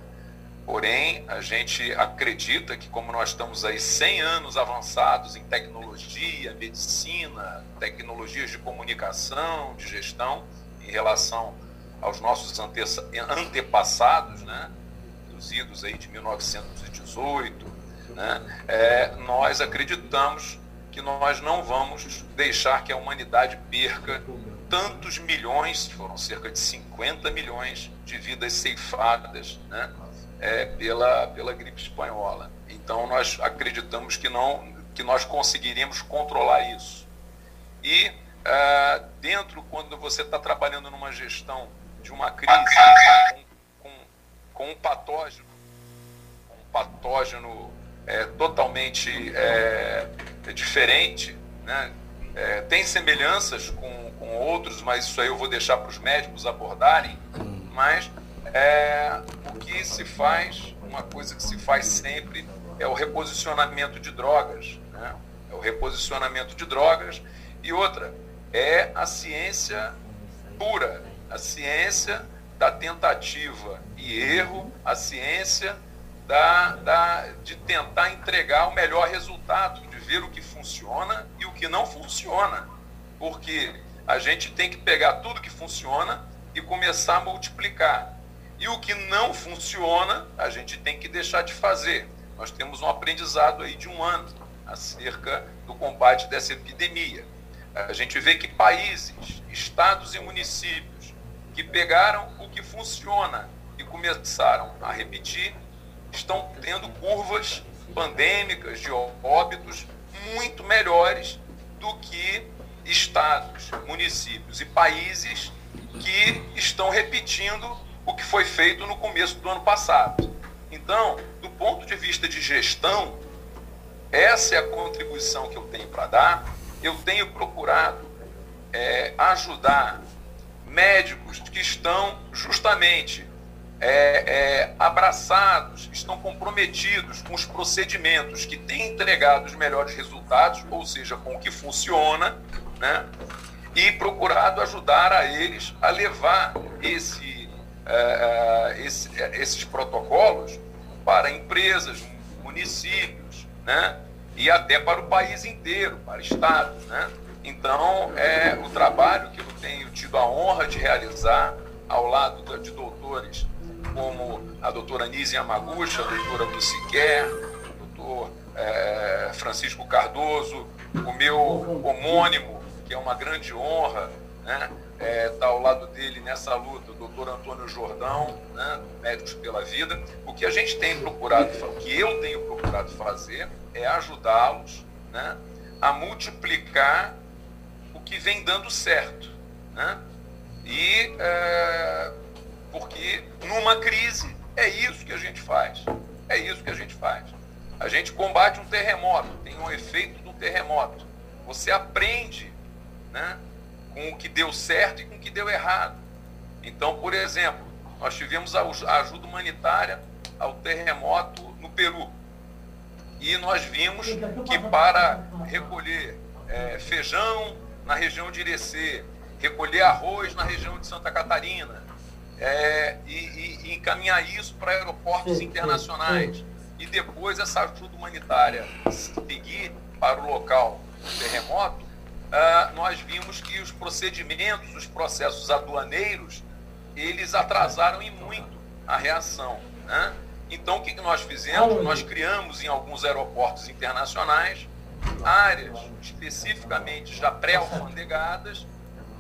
Porém, a gente acredita que como nós estamos aí 100 anos avançados em tecnologia, medicina, tecnologias de comunicação, de gestão, em relação aos nossos antepassados, né, dos idos aí de 1918, né, é, nós acreditamos que nós não vamos deixar que a humanidade perca tantos milhões, foram cerca de 50 milhões de vidas ceifadas, né? é, pela, pela gripe espanhola. Então nós acreditamos que não que nós conseguiríamos controlar isso. E é, dentro, quando você está trabalhando numa gestão de uma crise com, com, com um patógeno, um patógeno é, totalmente é, diferente, né? É, tem semelhanças com, com outros, mas isso aí eu vou deixar para os médicos abordarem, mas é, o que se faz, uma coisa que se faz sempre, é o reposicionamento de drogas. Né? É o reposicionamento de drogas. E outra, é a ciência pura, a ciência da tentativa e erro, a ciência da, da, de tentar entregar o melhor resultado, de ver o que funciona e o que não funciona. Porque a gente tem que pegar tudo que funciona e começar a multiplicar. E o que não funciona, a gente tem que deixar de fazer. Nós temos um aprendizado aí de um ano acerca do combate dessa epidemia. A gente vê que países, estados e municípios que pegaram o que funciona e começaram a repetir, estão tendo curvas pandêmicas de óbitos muito melhores do que estados, municípios e países que estão repetindo o que foi feito no começo do ano passado. Então, do ponto de vista de gestão, essa é a contribuição que eu tenho para dar. Eu tenho procurado é, ajudar médicos que estão justamente é, é, abraçados, estão comprometidos com os procedimentos que têm entregado os melhores resultados, ou seja, com o que funciona, né? e procurado ajudar a eles a levar esse é, é, esse, é, esses protocolos para empresas, municípios, né? E até para o país inteiro, para estados. Né? Então, é o trabalho que eu tenho tido a honra de realizar ao lado de doutores como a doutora Nise Yamaguchi, a doutora Luciquer, o doutor é, Francisco Cardoso, o meu homônimo, que é uma grande honra, né? Está é, ao lado dele nessa luta, o doutor Antônio Jordão, né, Médicos pela Vida. O que a gente tem procurado, o que eu tenho procurado fazer é ajudá-los né, a multiplicar o que vem dando certo. Né? E é, porque numa crise é isso que a gente faz. É isso que a gente faz. A gente combate um terremoto, tem um efeito do terremoto. Você aprende né, com o que deu certo e com o que deu errado. Então, por exemplo, nós tivemos a ajuda humanitária ao terremoto no Peru. E nós vimos que para recolher é, feijão na região de Irecê, recolher arroz na região de Santa Catarina, é, e, e, e, encaminhar isso para aeroportos internacionais, e depois essa ajuda humanitária seguir para o local do terremoto, uh, nós vimos que os procedimentos, os processos aduaneiros, eles atrasaram e muito a reação. Né? Então, o que nós fizemos? Nós criamos em alguns aeroportos internacionais áreas especificamente já pré-alfandegadas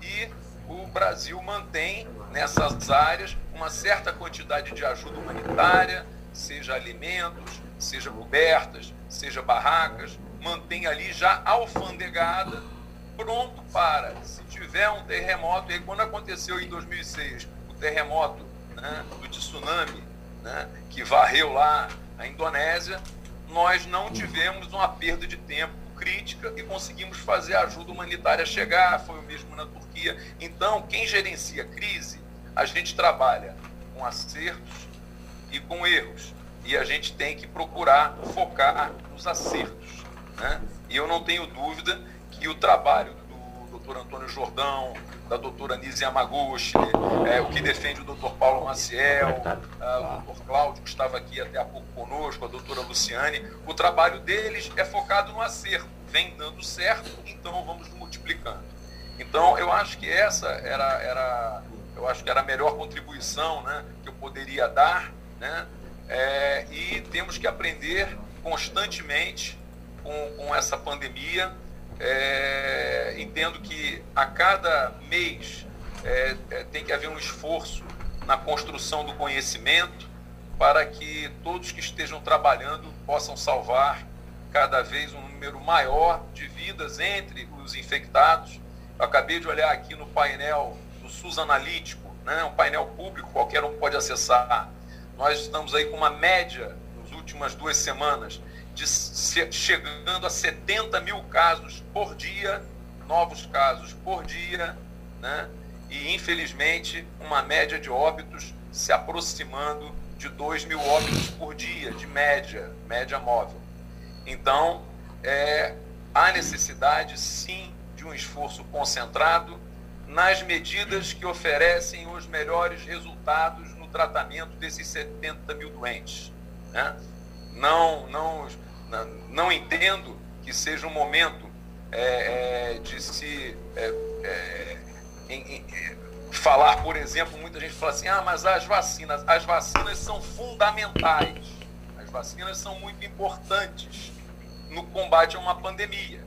e o Brasil mantém nessas áreas uma certa quantidade de ajuda humanitária, seja alimentos, seja cobertas, seja barracas, mantém ali já alfandegada, pronto para, se tiver um terremoto, e quando aconteceu em 2006 o terremoto né, do tsunami, né, que varreu lá a Indonésia, nós não tivemos uma perda de tempo crítica e conseguimos fazer a ajuda humanitária chegar, foi o mesmo na Turquia. Então, quem gerencia crise, a gente trabalha com acertos e com erros. E a gente tem que procurar focar nos acertos. Né? E eu não tenho dúvida que o trabalho do doutor Antônio Jordão, da doutora Nise Yamaguchi, é, o que defende o doutor Paulo Maciel, a, o doutor Cláudio, que estava aqui até há pouco conosco, a doutora Luciane, o trabalho deles é focado no acerto. Vem dando certo, então vamos multiplicando. Então, eu acho que essa era, era, eu acho que era a melhor contribuição né, que eu poderia dar, né? É, e temos que aprender constantemente com, com essa pandemia. É, entendo que a cada mês é, é, tem que haver um esforço na construção do conhecimento para que todos que estejam trabalhando possam salvar cada vez um número maior de vidas entre os infectados. Eu acabei de olhar aqui no painel do SUS Analítico, né, um painel público, qualquer um pode acessar nós estamos aí com uma média, nas últimas duas semanas, de chegando a 70 mil casos por dia, novos casos por dia, né? e infelizmente uma média de óbitos se aproximando de 2 mil óbitos por dia, de média, média móvel. Então, é, há necessidade sim de um esforço concentrado nas medidas que oferecem os melhores resultados tratamento desses 70 mil doentes. Né? Não, não, não entendo que seja um momento é, é, de se é, é em, em, falar, por exemplo, muita gente fala assim, ah, mas as vacinas, as vacinas são fundamentais, as vacinas são muito importantes no combate a uma pandemia,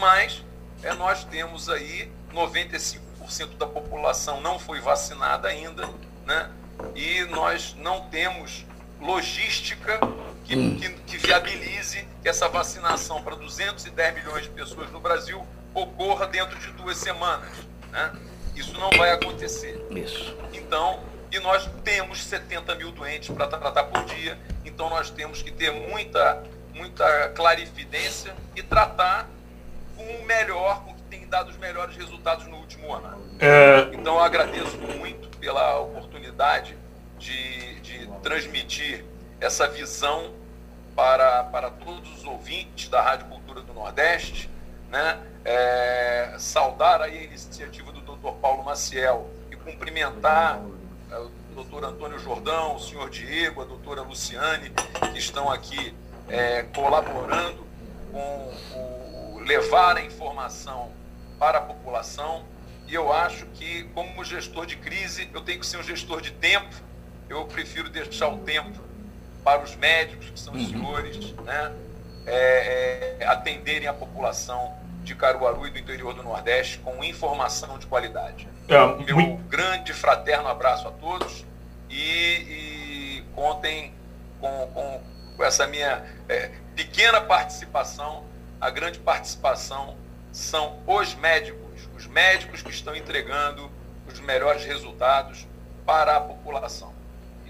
mas é, nós temos aí 95% da população não foi vacinada ainda, né? e nós não temos logística que, hum. que, que, viabilize que essa vacinação para 210 milhões de pessoas no Brasil ocorra dentro de duas semanas. Né? Isso não vai acontecer. Isso. Então, e nós temos 70 mil doentes para tratar por dia, então nós temos que ter muita, muita clarividência e tratar com o melhor, com o que tem dado os melhores resultados no último ano. É... Então eu agradeço muito pela oportunidade de, de transmitir essa visão para, para todos os ouvintes da Rádio Cultura do Nordeste, né? É, saudar aí a iniciativa do Dr. Paulo Maciel e cumprimentar é, o doutor Antônio Jordão, o senhor Diego, a doutora Luciane, que estão aqui é, colaborando com o levar a informação para a população e eu acho que, como gestor de crise, eu tenho que ser um gestor de tempo. Eu prefiro deixar o tempo para os médicos, que são os uhum. senhores, né, é, é, atenderem a população de Caruaru e do interior do Nordeste com informação de qualidade. É, Meu muito... grande fraterno abraço a todos e, e contem com, com, com, essa minha é, pequena participação. A grande participação são os médicos os médicos que estão entregando os melhores resultados para a população.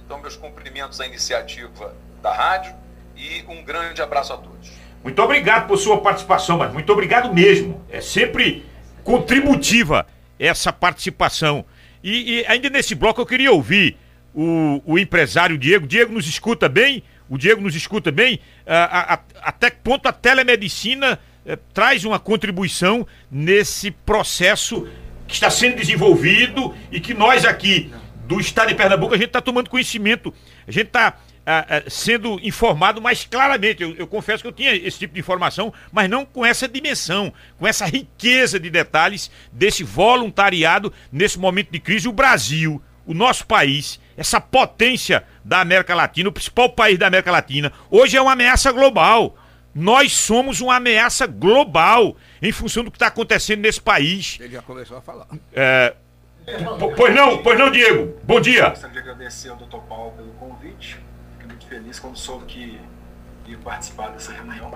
Então, meus cumprimentos à iniciativa da rádio e um grande abraço a todos. Muito obrigado por sua participação, mas muito obrigado mesmo. É sempre contributiva essa participação. E, e ainda nesse bloco eu queria ouvir o, o empresário Diego. Diego nos escuta bem? O Diego nos escuta bem? a, a, até que ponto a telemedicina é, traz uma contribuição nesse processo que está sendo desenvolvido e que nós aqui do estado de Pernambuco a gente está tomando conhecimento, a gente está ah, ah, sendo informado mais claramente. Eu, eu, confesso que eu tinha esse tipo de informação, mas não com essa dimensão, com essa riqueza de detalhes desse voluntariado nesse momento de crise. O Brasil, o nosso país, essa potência da América Latina, o principal país da América Latina, hoje é uma ameaça global. Nós somos uma ameaça global em função do que está acontecendo nesse país. Ele já começou a falar. É... Pois não, pois não, Diego. Bom dia. Gostaria de agradecer ao doutor Paulo pelo convite. Fiquei muito feliz quando soube que ia participar dessa reunião.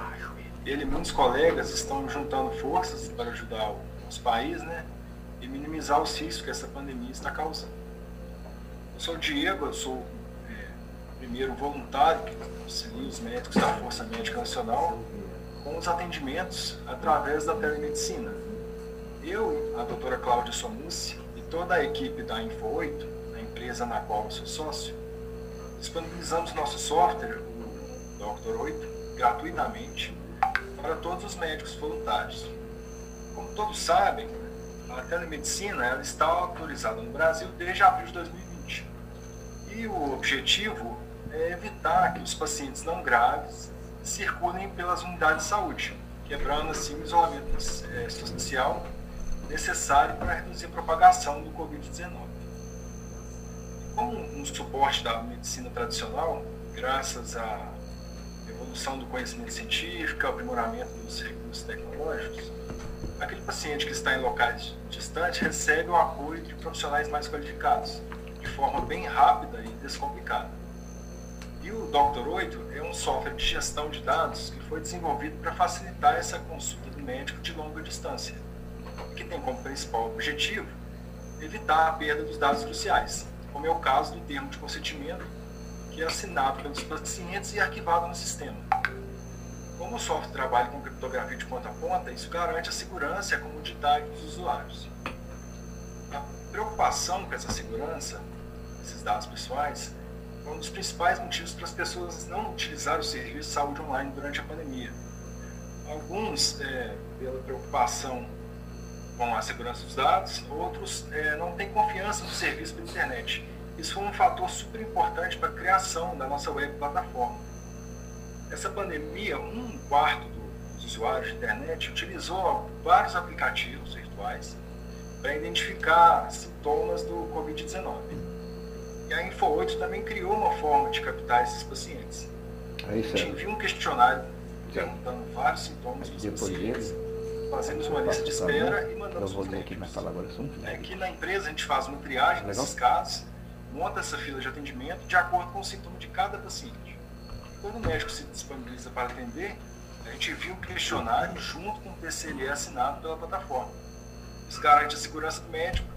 Ele e muitos colegas estão juntando forças para ajudar os países, né? E minimizar os riscos que essa pandemia está causando. Eu sou o Diego, eu sou primeiro voluntário que auxilia os médicos da Força Médica Nacional com os atendimentos através da telemedicina. Eu, a doutora Cláudia Somucci e toda a equipe da Info 8, a empresa na qual eu sou sócio, disponibilizamos nosso software, o Dr. 8, gratuitamente para todos os médicos voluntários. Como todos sabem, a telemedicina ela está autorizada no Brasil desde abril de 2020. E o objetivo é evitar que os pacientes não graves circulem pelas unidades de saúde, quebrando assim o isolamento é, social necessário para reduzir a propagação do Covid-19. Como um suporte da medicina tradicional, graças à evolução do conhecimento científico, ao aprimoramento dos recursos tecnológicos, aquele paciente que está em locais distantes recebe o apoio de profissionais mais qualificados, de forma bem rápida e descomplicada. E o Dr. 8 é um software de gestão de dados que foi desenvolvido para facilitar essa consulta do médico de longa distância, que tem como principal objetivo evitar a perda dos dados cruciais, como é o caso do termo de consentimento, que é assinado pelos pacientes e arquivado no sistema. Como o software trabalha com criptografia de ponta a ponta, isso garante a segurança e a comodidade dos usuários. A preocupação com essa segurança, esses dados pessoais, um dos principais motivos para as pessoas não utilizar o serviço de saúde online durante a pandemia. Alguns, é, pela preocupação com a segurança dos dados, outros é, não têm confiança no serviço pela internet. Isso foi um fator super importante para a criação da nossa web plataforma. Essa pandemia, um quarto dos usuários de internet utilizou vários aplicativos virtuais para identificar sintomas do Covid-19 e a Info 8 também criou uma forma de captar esses pacientes. É a gente envia um questionário perguntando vários sintomas dos pacientes. Dele, fazemos uma lista de espera e mandamos os médicos. É, aqui na empresa a gente faz uma triagem desses casos, monta essa fila de atendimento de acordo com o sintoma de cada paciente. Quando o médico se disponibiliza para atender, a gente envia um questionário junto com o PCLE assinado pela plataforma. Isso garante a segurança do médico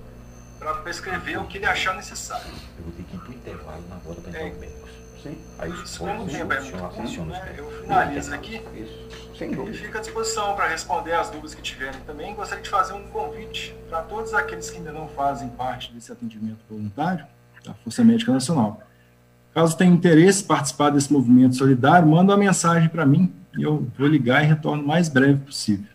para prescrever o que ele achar necessário. Eu vou ter que ir para o intervalo na volta para entrar é. médicos. Sim. Aí, isso, como o tempo é muito curto, né, eu finalizo aqui isso. Sem dúvida. e fico à disposição para responder as dúvidas que tiverem também. Gostaria de fazer um convite para todos aqueles que ainda não fazem parte desse atendimento voluntário da Força Médica Nacional. Caso tenha interesse em participar desse movimento solidário, manda uma mensagem para mim e eu vou ligar e retorno o mais breve possível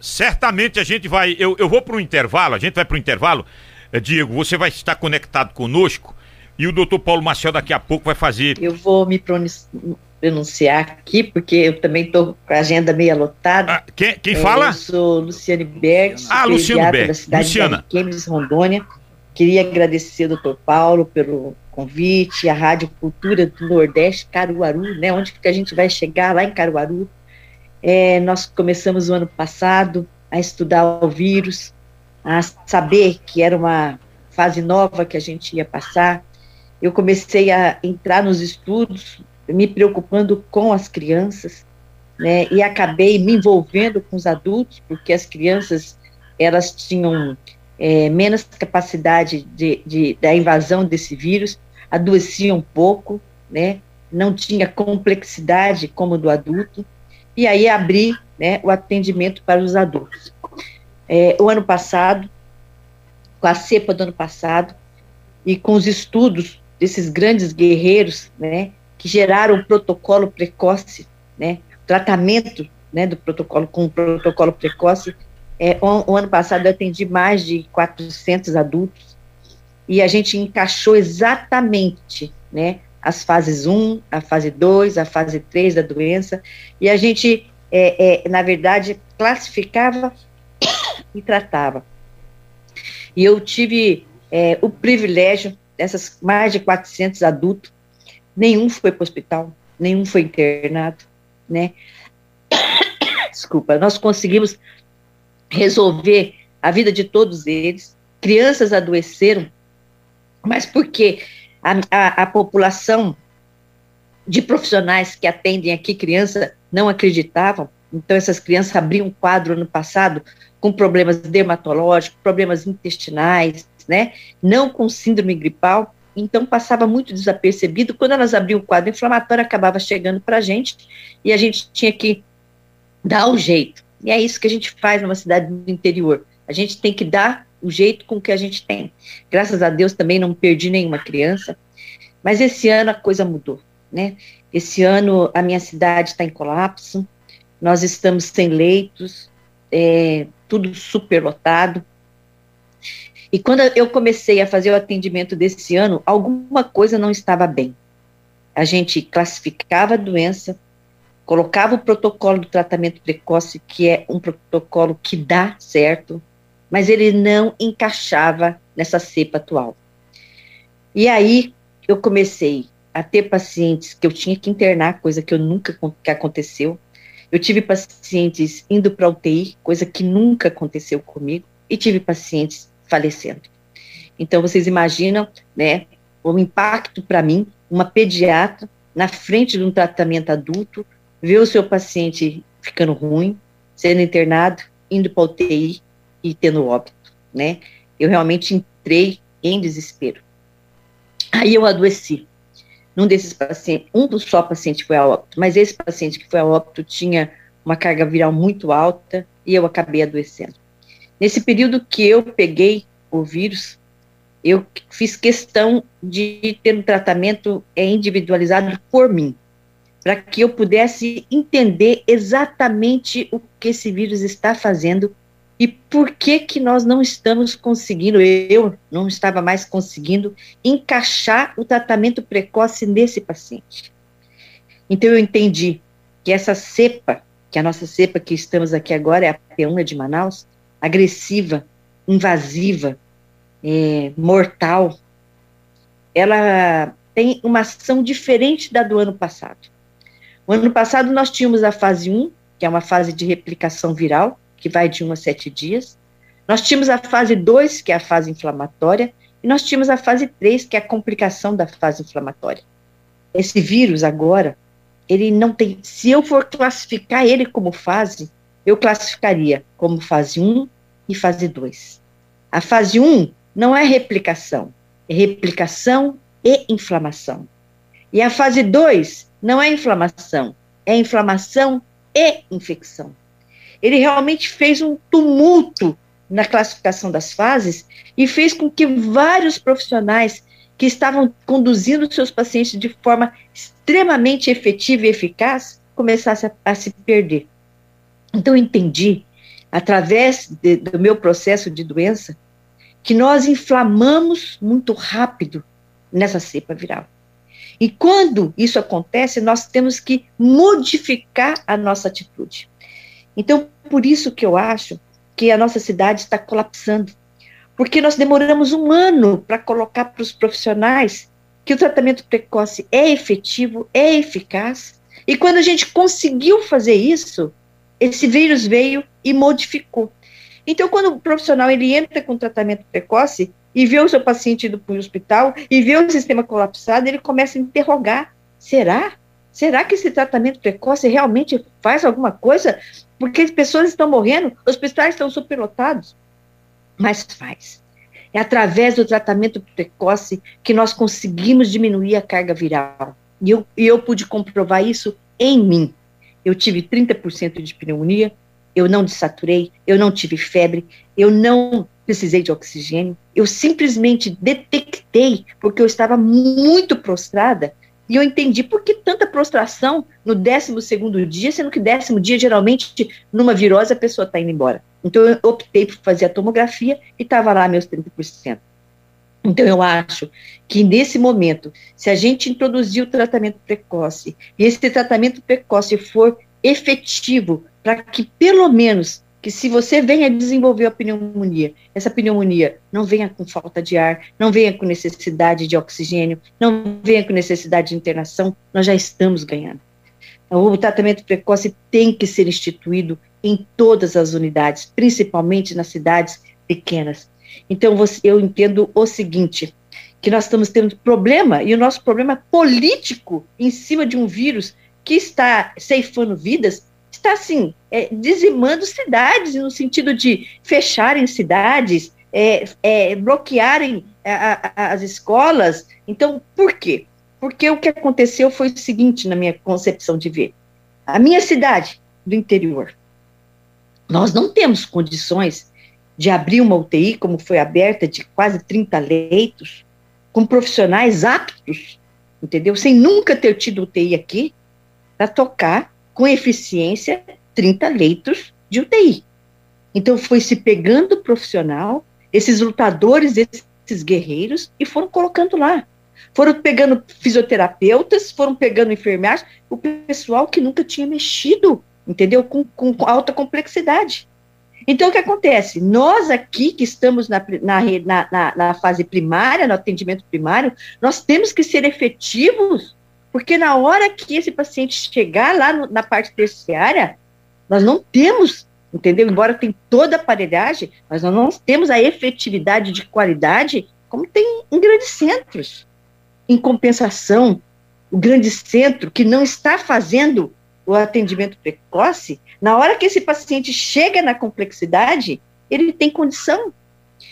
certamente a gente vai. Eu, eu vou para o intervalo, a gente vai para o intervalo. Eh, Diego, você vai estar conectado conosco e o doutor Paulo Marcel daqui a pouco vai fazer. Eu vou me pronunciar aqui, porque eu também estou com a agenda meio lotada. Ah, quem, quem fala? Eu sou Luciane Berg, ah, Luciano Berg. da cidade Luciana. de Campos, Rondônia. Queria agradecer ao doutor Paulo pelo convite, a Rádio Cultura do Nordeste, Caruaru, né? Onde que a gente vai chegar lá em Caruaru? É, nós começamos o ano passado a estudar o vírus, a saber que era uma fase nova que a gente ia passar. Eu comecei a entrar nos estudos, me preocupando com as crianças, né, e acabei me envolvendo com os adultos, porque as crianças elas tinham é, menos capacidade de, de, da invasão desse vírus, adoeciam pouco, né, não tinha complexidade como do adulto e aí abrir né, o atendimento para os adultos. É, o ano passado, com a cepa do ano passado, e com os estudos desses grandes guerreiros, né, que geraram o protocolo precoce, né, tratamento né, do protocolo com o protocolo precoce. É, o, o, ano passado eu atendi mais de 400 adultos e a gente encaixou exatamente né, as fases 1, a fase 2, a fase 3 da doença, e a gente, é, é, na verdade, classificava *coughs* e tratava. E eu tive é, o privilégio dessas mais de 400 adultos, nenhum foi para o hospital, nenhum foi internado, né? Desculpa, nós conseguimos resolver a vida de todos eles. Crianças adoeceram, mas porque a, a, a população de profissionais que atendem aqui criança não acreditavam, então essas crianças abriam um quadro ano passado com problemas dermatológicos, problemas intestinais, né? Não com síndrome gripal, então passava muito desapercebido. Quando elas abriam o quadro inflamatório, acabava chegando para a gente e a gente tinha que dar o jeito. E é isso que a gente faz numa cidade do interior. A gente tem que dar o jeito com que a gente tem. Graças a Deus também não perdi nenhuma criança, mas esse ano a coisa mudou, né? Esse ano a minha cidade está em colapso, nós estamos sem leitos, é, tudo superlotado. E quando eu comecei a fazer o atendimento desse ano, alguma coisa não estava bem. A gente classificava a doença, colocava o protocolo do tratamento precoce, que é um protocolo que dá certo, mas ele não encaixava nessa cepa atual. E aí eu comecei a ter pacientes que eu tinha que internar, coisa que eu nunca que aconteceu. Eu tive pacientes indo para UTI, coisa que nunca aconteceu comigo, e tive pacientes falecendo. Então vocês imaginam, né, o impacto para mim, uma pediatra na frente de um tratamento adulto, ver o seu paciente ficando ruim, sendo internado, indo para UTI e tendo óbito, né? Eu realmente entrei em desespero. Aí eu adoeci. Num desses pacientes, um dos só paciente foi a óbito, mas esse paciente que foi a óbito tinha uma carga viral muito alta e eu acabei adoecendo. Nesse período que eu peguei o vírus, eu fiz questão de ter um tratamento individualizado por mim para que eu pudesse entender exatamente o que esse vírus está fazendo e por que que nós não estamos conseguindo, eu não estava mais conseguindo encaixar o tratamento precoce nesse paciente. Então eu entendi que essa cepa, que a nossa cepa que estamos aqui agora é a P1 de Manaus, agressiva, invasiva, é, mortal, ela tem uma ação diferente da do ano passado. O ano passado nós tínhamos a fase 1, que é uma fase de replicação viral, que vai de 1 a 7 dias. Nós tínhamos a fase 2, que é a fase inflamatória, e nós tínhamos a fase 3, que é a complicação da fase inflamatória. Esse vírus agora, ele não tem, se eu for classificar ele como fase, eu classificaria como fase 1 e fase 2. A fase 1 não é replicação, é replicação e inflamação. E a fase 2 não é inflamação, é inflamação e infecção. Ele realmente fez um tumulto na classificação das fases e fez com que vários profissionais que estavam conduzindo seus pacientes de forma extremamente efetiva e eficaz começassem a, a se perder. Então, eu entendi, através de, do meu processo de doença, que nós inflamamos muito rápido nessa cepa viral. E quando isso acontece, nós temos que modificar a nossa atitude. Então, por isso que eu acho que a nossa cidade está colapsando. Porque nós demoramos um ano para colocar para os profissionais que o tratamento precoce é efetivo, é eficaz. E quando a gente conseguiu fazer isso, esse vírus veio e modificou. Então, quando o profissional ele entra com tratamento precoce, e vê o seu paciente indo para o hospital e vê o sistema colapsado, ele começa a interrogar: será? Será que esse tratamento precoce realmente faz alguma coisa? Porque as pessoas estão morrendo, os hospitais estão superlotados. Mas faz. É através do tratamento precoce que nós conseguimos diminuir a carga viral. E eu, e eu pude comprovar isso em mim. Eu tive 30% de pneumonia, eu não desaturei, eu não tive febre, eu não precisei de oxigênio. Eu simplesmente detectei, porque eu estava muito prostrada, e eu entendi por que tanta prostração no 12 dia, sendo que décimo dia, geralmente, numa virose, a pessoa está indo embora. Então, eu optei por fazer a tomografia e estava lá meus 30%. Então, eu acho que nesse momento, se a gente introduzir o tratamento precoce, e esse tratamento precoce for efetivo, para que pelo menos que se você venha desenvolver a pneumonia, essa pneumonia não venha com falta de ar, não venha com necessidade de oxigênio, não venha com necessidade de internação, nós já estamos ganhando. O tratamento precoce tem que ser instituído em todas as unidades, principalmente nas cidades pequenas. Então, eu entendo o seguinte: que nós estamos tendo problema, e o nosso problema político em cima de um vírus que está ceifando vidas, está assim, é, dizimando cidades, no sentido de fecharem cidades, é, é, bloquearem a, a, as escolas. Então, por quê? Porque o que aconteceu foi o seguinte, na minha concepção de ver. A minha cidade do interior, nós não temos condições de abrir uma UTI, como foi aberta, de quase 30 leitos, com profissionais aptos, entendeu? Sem nunca ter tido UTI aqui, para tocar com eficiência 30 leitos de UTI. Então foi se pegando profissional, esses lutadores, esses guerreiros, e foram colocando lá. Foram pegando fisioterapeutas, foram pegando enfermeiros, o pessoal que nunca tinha mexido, entendeu? Com, com alta complexidade. Então, o que acontece? Nós aqui, que estamos na, na, na, na, fase primária, no atendimento primário, nós temos que ser efetivos, porque na hora que esse paciente chegar lá no, na parte terciária, nós não temos, entendeu? Embora tem toda a aparelhagem, mas nós não temos a efetividade de qualidade como tem em grandes centros. Em compensação, o grande centro que não está fazendo o atendimento precoce, na hora que esse paciente chega na complexidade, ele tem condição.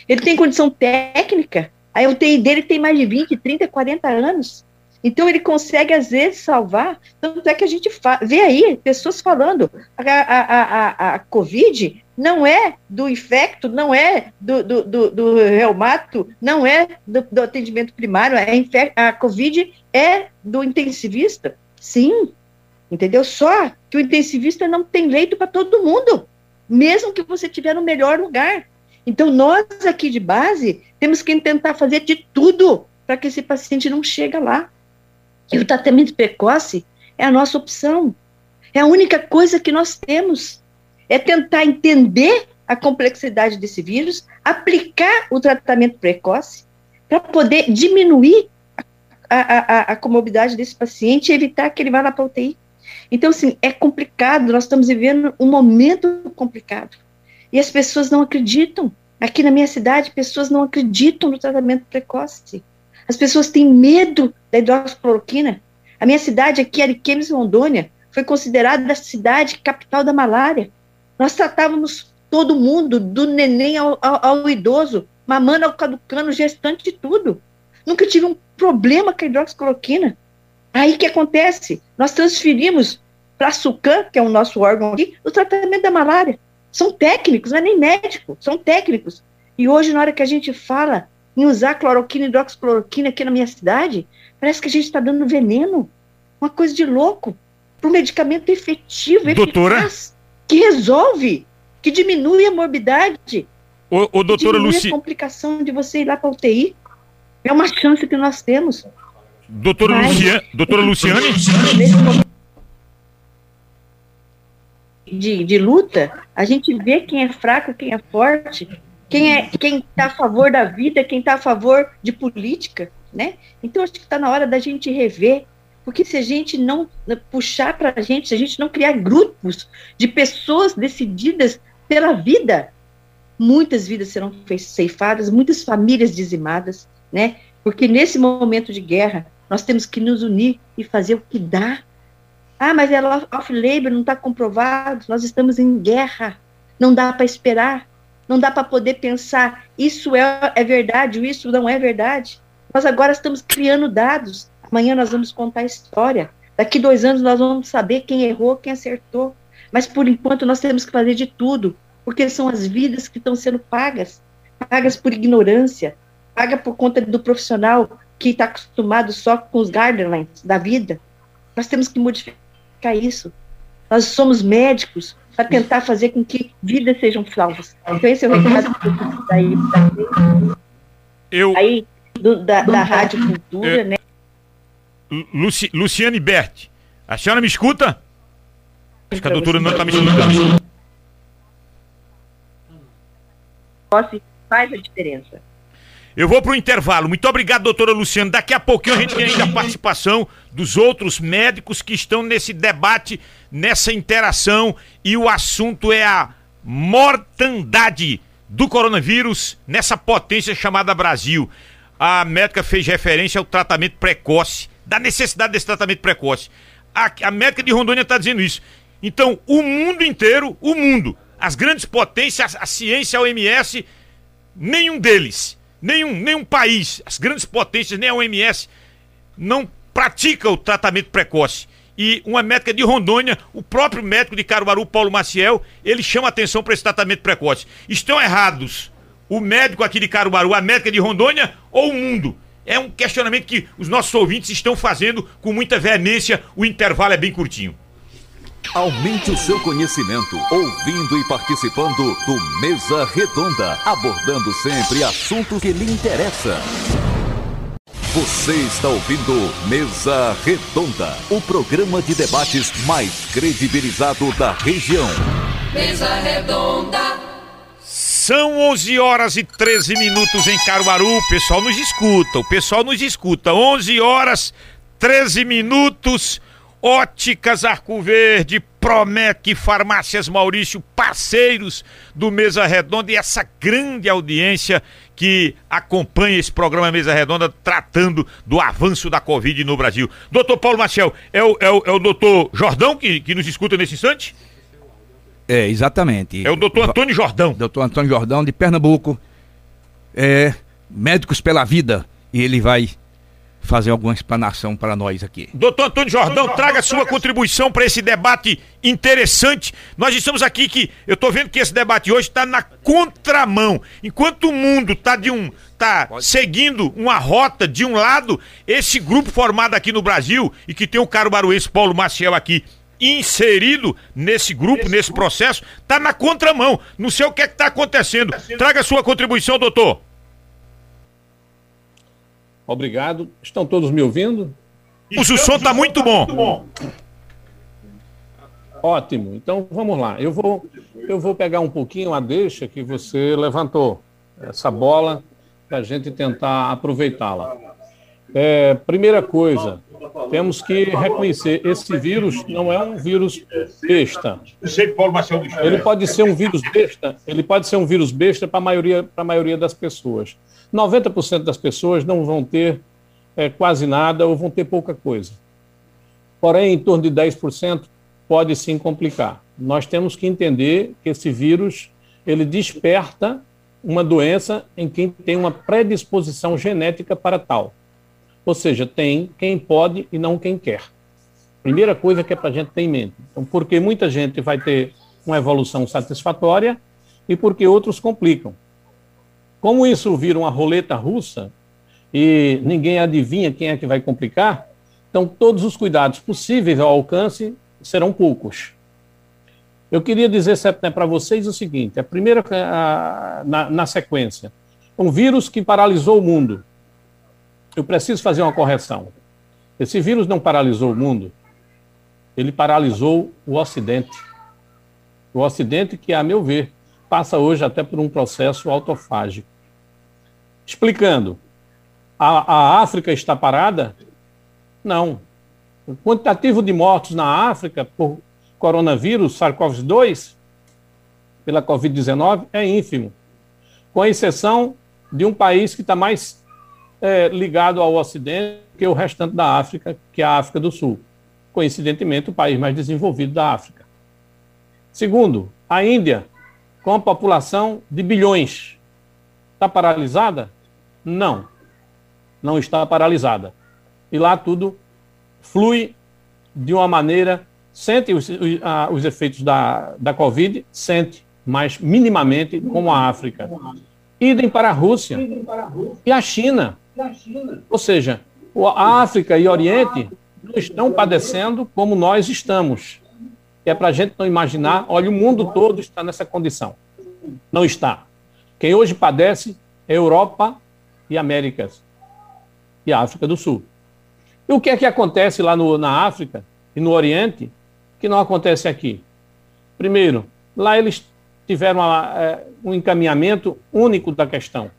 Ele tem condição técnica. A UTI dele tem mais de 20, 30, 40 anos. Então, ele consegue, às vezes, salvar. Tanto é que a gente vê aí pessoas falando: a, a, a, a, Covid não é do infecto, não é do, do, do, do reumato, não é do, do atendimento primário, é a Covid é do intensivista. Sim, entendeu? Só que o intensivista não tem leito para todo mundo, mesmo que você estiver no melhor lugar. Então, nós aqui de base temos que tentar fazer de tudo para que esse paciente não chegue lá. E o tratamento precoce é a nossa opção. É a única coisa que nós temos. É tentar entender a complexidade desse vírus, aplicar o tratamento precoce para poder diminuir a, a, a, comorbidade desse paciente e evitar que ele vá lá para a UTI. Então, assim, é complicado, nós estamos vivendo um momento complicado. E as pessoas não acreditam. Aqui na minha cidade, pessoas não acreditam no tratamento precoce. As pessoas têm medo da hidroxicloroquina. A minha cidade aqui, Ariquemes, Rondônia, foi considerada a cidade capital da malária. Nós tratávamos todo mundo, do neném ao, ao, ao idoso, mamando ao caducano, gestante de tudo. Nunca tive um problema com a hidroxicloroquina. Aí que acontece? Nós transferimos para a SUCAM, que é o nosso órgão aqui, o tratamento da malária. São técnicos, não é nem médico, são técnicos. E hoje, na hora que a gente fala em usar cloroquina e hidroxicloroquina aqui na minha cidade, parece que a gente está dando veneno. Uma coisa de louco. Para um medicamento efetivo, doutora? eficaz, que resolve, que diminui a morbidade. O, o doutora Luci... a complicação de você ir lá para a UTI. É uma chance que nós temos. Doutora, Lucia, doutora Luciane? De, de luta, a gente vê quem é fraco, quem é forte, quem é quem está a favor da vida, quem está a favor de política, né? Então acho que está na hora da gente rever, porque se a gente não puxar para a gente, se a gente não criar grupos de pessoas decididas pela vida, muitas vidas serão ceifadas, muitas famílias dizimadas, né? Porque nesse momento de guerra, nós temos que nos unir e fazer o que dá. Ah, mas é off-labor, não está comprovado. Nós estamos em guerra. Não dá para esperar. Não dá para poder pensar, isso é, é verdade, isso não é verdade. Nós agora estamos criando dados. Amanhã nós vamos contar a história. Daqui dois anos nós vamos saber quem errou, quem acertou. Mas por enquanto nós temos que fazer de tudo, porque são as vidas que estão sendo pagas pagas por ignorância, paga por conta do profissional que está acostumado só com os guidelines da vida. Nós temos que modificar isso. Nós somos médicos para tentar fazer com que vidas sejam salvas. Então, esse é o recado que eu daí. Eu... Aí, do, da, da Rádio Cultura, né? Luci, Luciane Berti, a senhora me escuta? Acho que a doutora não está me escutando. Faz a diferença. Eu vou para o intervalo. Muito obrigado, doutora Luciana. Daqui a pouquinho a gente tem ainda a participação dos outros médicos que estão nesse debate, nessa interação. E o assunto é a mortandade do coronavírus nessa potência chamada Brasil. A médica fez referência ao tratamento precoce, da necessidade desse tratamento precoce. A, a médica de Rondônia está dizendo isso. Então, o mundo inteiro, o mundo, as grandes potências, a ciência, a OMS, nenhum deles nenhum, nenhum país, as grandes potências, nem a OMS, não pratica o tratamento precoce. E uma médica de Rondônia, o próprio médico de Caruaru, Paulo Maciel, ele chama atenção para esse tratamento precoce. Estão errados o médico aqui de Caruaru, a médica de Rondônia ou o mundo? É um questionamento que os nossos ouvintes estão fazendo com muita veemência. O intervalo é bem curtinho. Aumente o seu conhecimento ouvindo e participando do Mesa Redonda, abordando sempre assuntos que lhe interessam. Você está ouvindo Mesa Redonda, o programa de debates mais credibilizado da região. Mesa Redonda. São 11 horas e 13 minutos em Caruaru. O pessoal nos escuta, o pessoal nos escuta. 11 horas 13 minutos. Óticas Arco Verde, Promec, Farmácias Maurício, parceiros do Mesa Redonda e essa grande audiência que acompanha esse programa Mesa Redonda tratando do avanço da Covid no Brasil. Doutor Paulo Maciel, é o, é o, é o doutor Jordão que, que nos escuta nesse instante? É, exatamente. É o doutor Antônio Jordão. Doutor Antônio Jordão, de Pernambuco. É, Médicos pela Vida. E ele vai fazer alguma explanação para nós aqui. Doutor Antônio Jordão, traga sua contribuição para esse debate interessante. Nós estamos aqui que eu estou vendo que esse debate hoje está na contramão. Enquanto o mundo está de um tá seguindo uma rota de um lado, esse grupo formado aqui no Brasil e que tem o caro baruense Paulo Maciel aqui inserido nesse grupo, nesse processo, está na contramão. Não sei o que é está acontecendo. Traga sua contribuição, doutor. Obrigado. Estão todos me ouvindo? O som está muito bom. Ótimo. Então vamos lá. Eu vou, eu vou pegar um pouquinho a deixa que você levantou, essa bola, para a gente tentar aproveitá-la. É, primeira coisa, temos que reconhecer esse vírus não é um vírus besta. Ele pode ser um vírus besta. Ele pode ser um vírus besta para a maioria, para a maioria das pessoas. 90% das pessoas não vão ter é, quase nada ou vão ter pouca coisa. Porém, em torno de 10% pode sim complicar. Nós temos que entender que esse vírus ele desperta uma doença em quem tem uma predisposição genética para tal. Ou seja, tem quem pode e não quem quer. Primeira coisa que é para a gente ter em mente. Então, porque muita gente vai ter uma evolução satisfatória e porque outros complicam. Como isso vira uma roleta russa e ninguém adivinha quem é que vai complicar, então todos os cuidados possíveis ao alcance serão poucos. Eu queria dizer né, para vocês o seguinte: a primeira, a, na, na sequência, um vírus que paralisou o mundo. Eu preciso fazer uma correção. Esse vírus não paralisou o mundo, ele paralisou o Ocidente. O Ocidente, que, a meu ver, passa hoje até por um processo autofágico. Explicando, a, a África está parada? Não. O quantitativo de mortos na África por coronavírus, SARS-CoV-2, pela Covid-19, é ínfimo, com exceção de um país que está mais é, ligado ao Ocidente que o restante da África, que é a África do Sul. Coincidentemente, o país mais desenvolvido da África. Segundo, a Índia, com a população de bilhões, está paralisada? Não, não está paralisada. E lá tudo flui de uma maneira, sente os, os efeitos da, da Covid, sente, mas minimamente como a África. Idem para a Rússia e a China. Ou seja, a África e o Oriente não estão padecendo como nós estamos. É para a gente não imaginar, olha, o mundo todo está nessa condição. Não está. Quem hoje padece é Europa e Américas e África do Sul. E o que é que acontece lá no, na África e no Oriente que não acontece aqui? Primeiro, lá eles tiveram uma, é, um encaminhamento único da questão.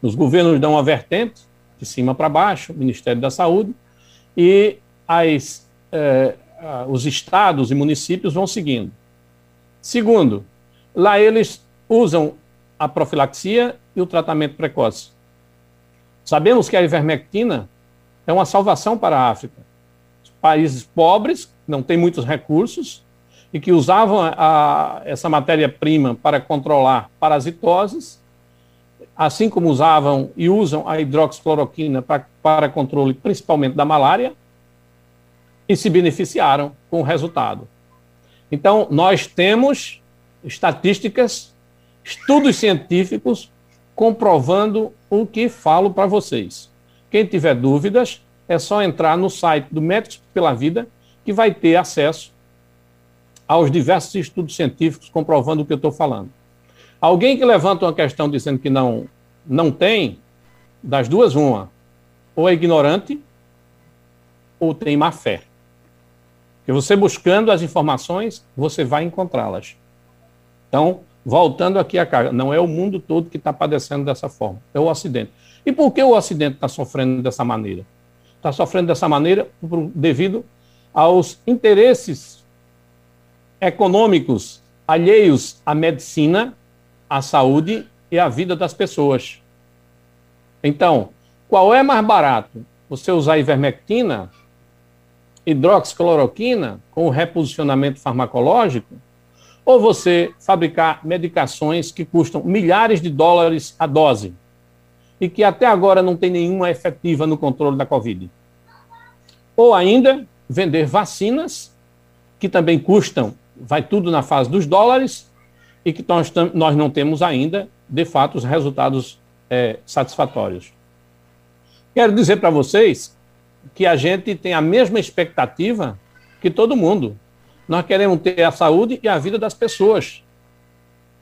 Os governos dão uma vertente, de cima para baixo, Ministério da Saúde, e as, eh, os estados e municípios vão seguindo. Segundo, lá eles usam a profilaxia e o tratamento precoce. Sabemos que a ivermectina é uma salvação para a África. Países pobres, não têm muitos recursos, e que usavam a, essa matéria-prima para controlar parasitoses, assim como usavam e usam a hidroxicloroquina pra, para controle principalmente da malária, e se beneficiaram com o resultado. Então, nós temos estatísticas, estudos científicos comprovando o que falo para vocês. Quem tiver dúvidas, é só entrar no site do Médicos pela Vida, que vai ter acesso aos diversos estudos científicos comprovando o que eu estou falando. Alguém que levanta uma questão dizendo que não, não tem, das duas, uma, ou é ignorante, ou tem má fé. Porque você buscando as informações, você vai encontrá-las. Então, voltando aqui a carga, não é o mundo todo que está padecendo dessa forma, é o Ocidente. E por que o Ocidente está sofrendo dessa maneira? Está sofrendo dessa maneira devido aos interesses econômicos alheios à medicina, à saúde e à vida das pessoas. Então, qual é mais barato? Você usar ivermectina, hidroxicloroquina com o reposicionamento farmacológico? Ou você fabricar medicações que custam milhares de dólares a dose? e que até agora não tem nenhuma efetiva no controle da Covid. Ou ainda, vender vacinas, que também custam, vai tudo na fase dos dólares, e que nós, nós não temos ainda, de fato, os resultados é, satisfatórios. Quero dizer para vocês que a gente tem a mesma expectativa que todo mundo. Nós queremos ter a saúde e a vida das pessoas.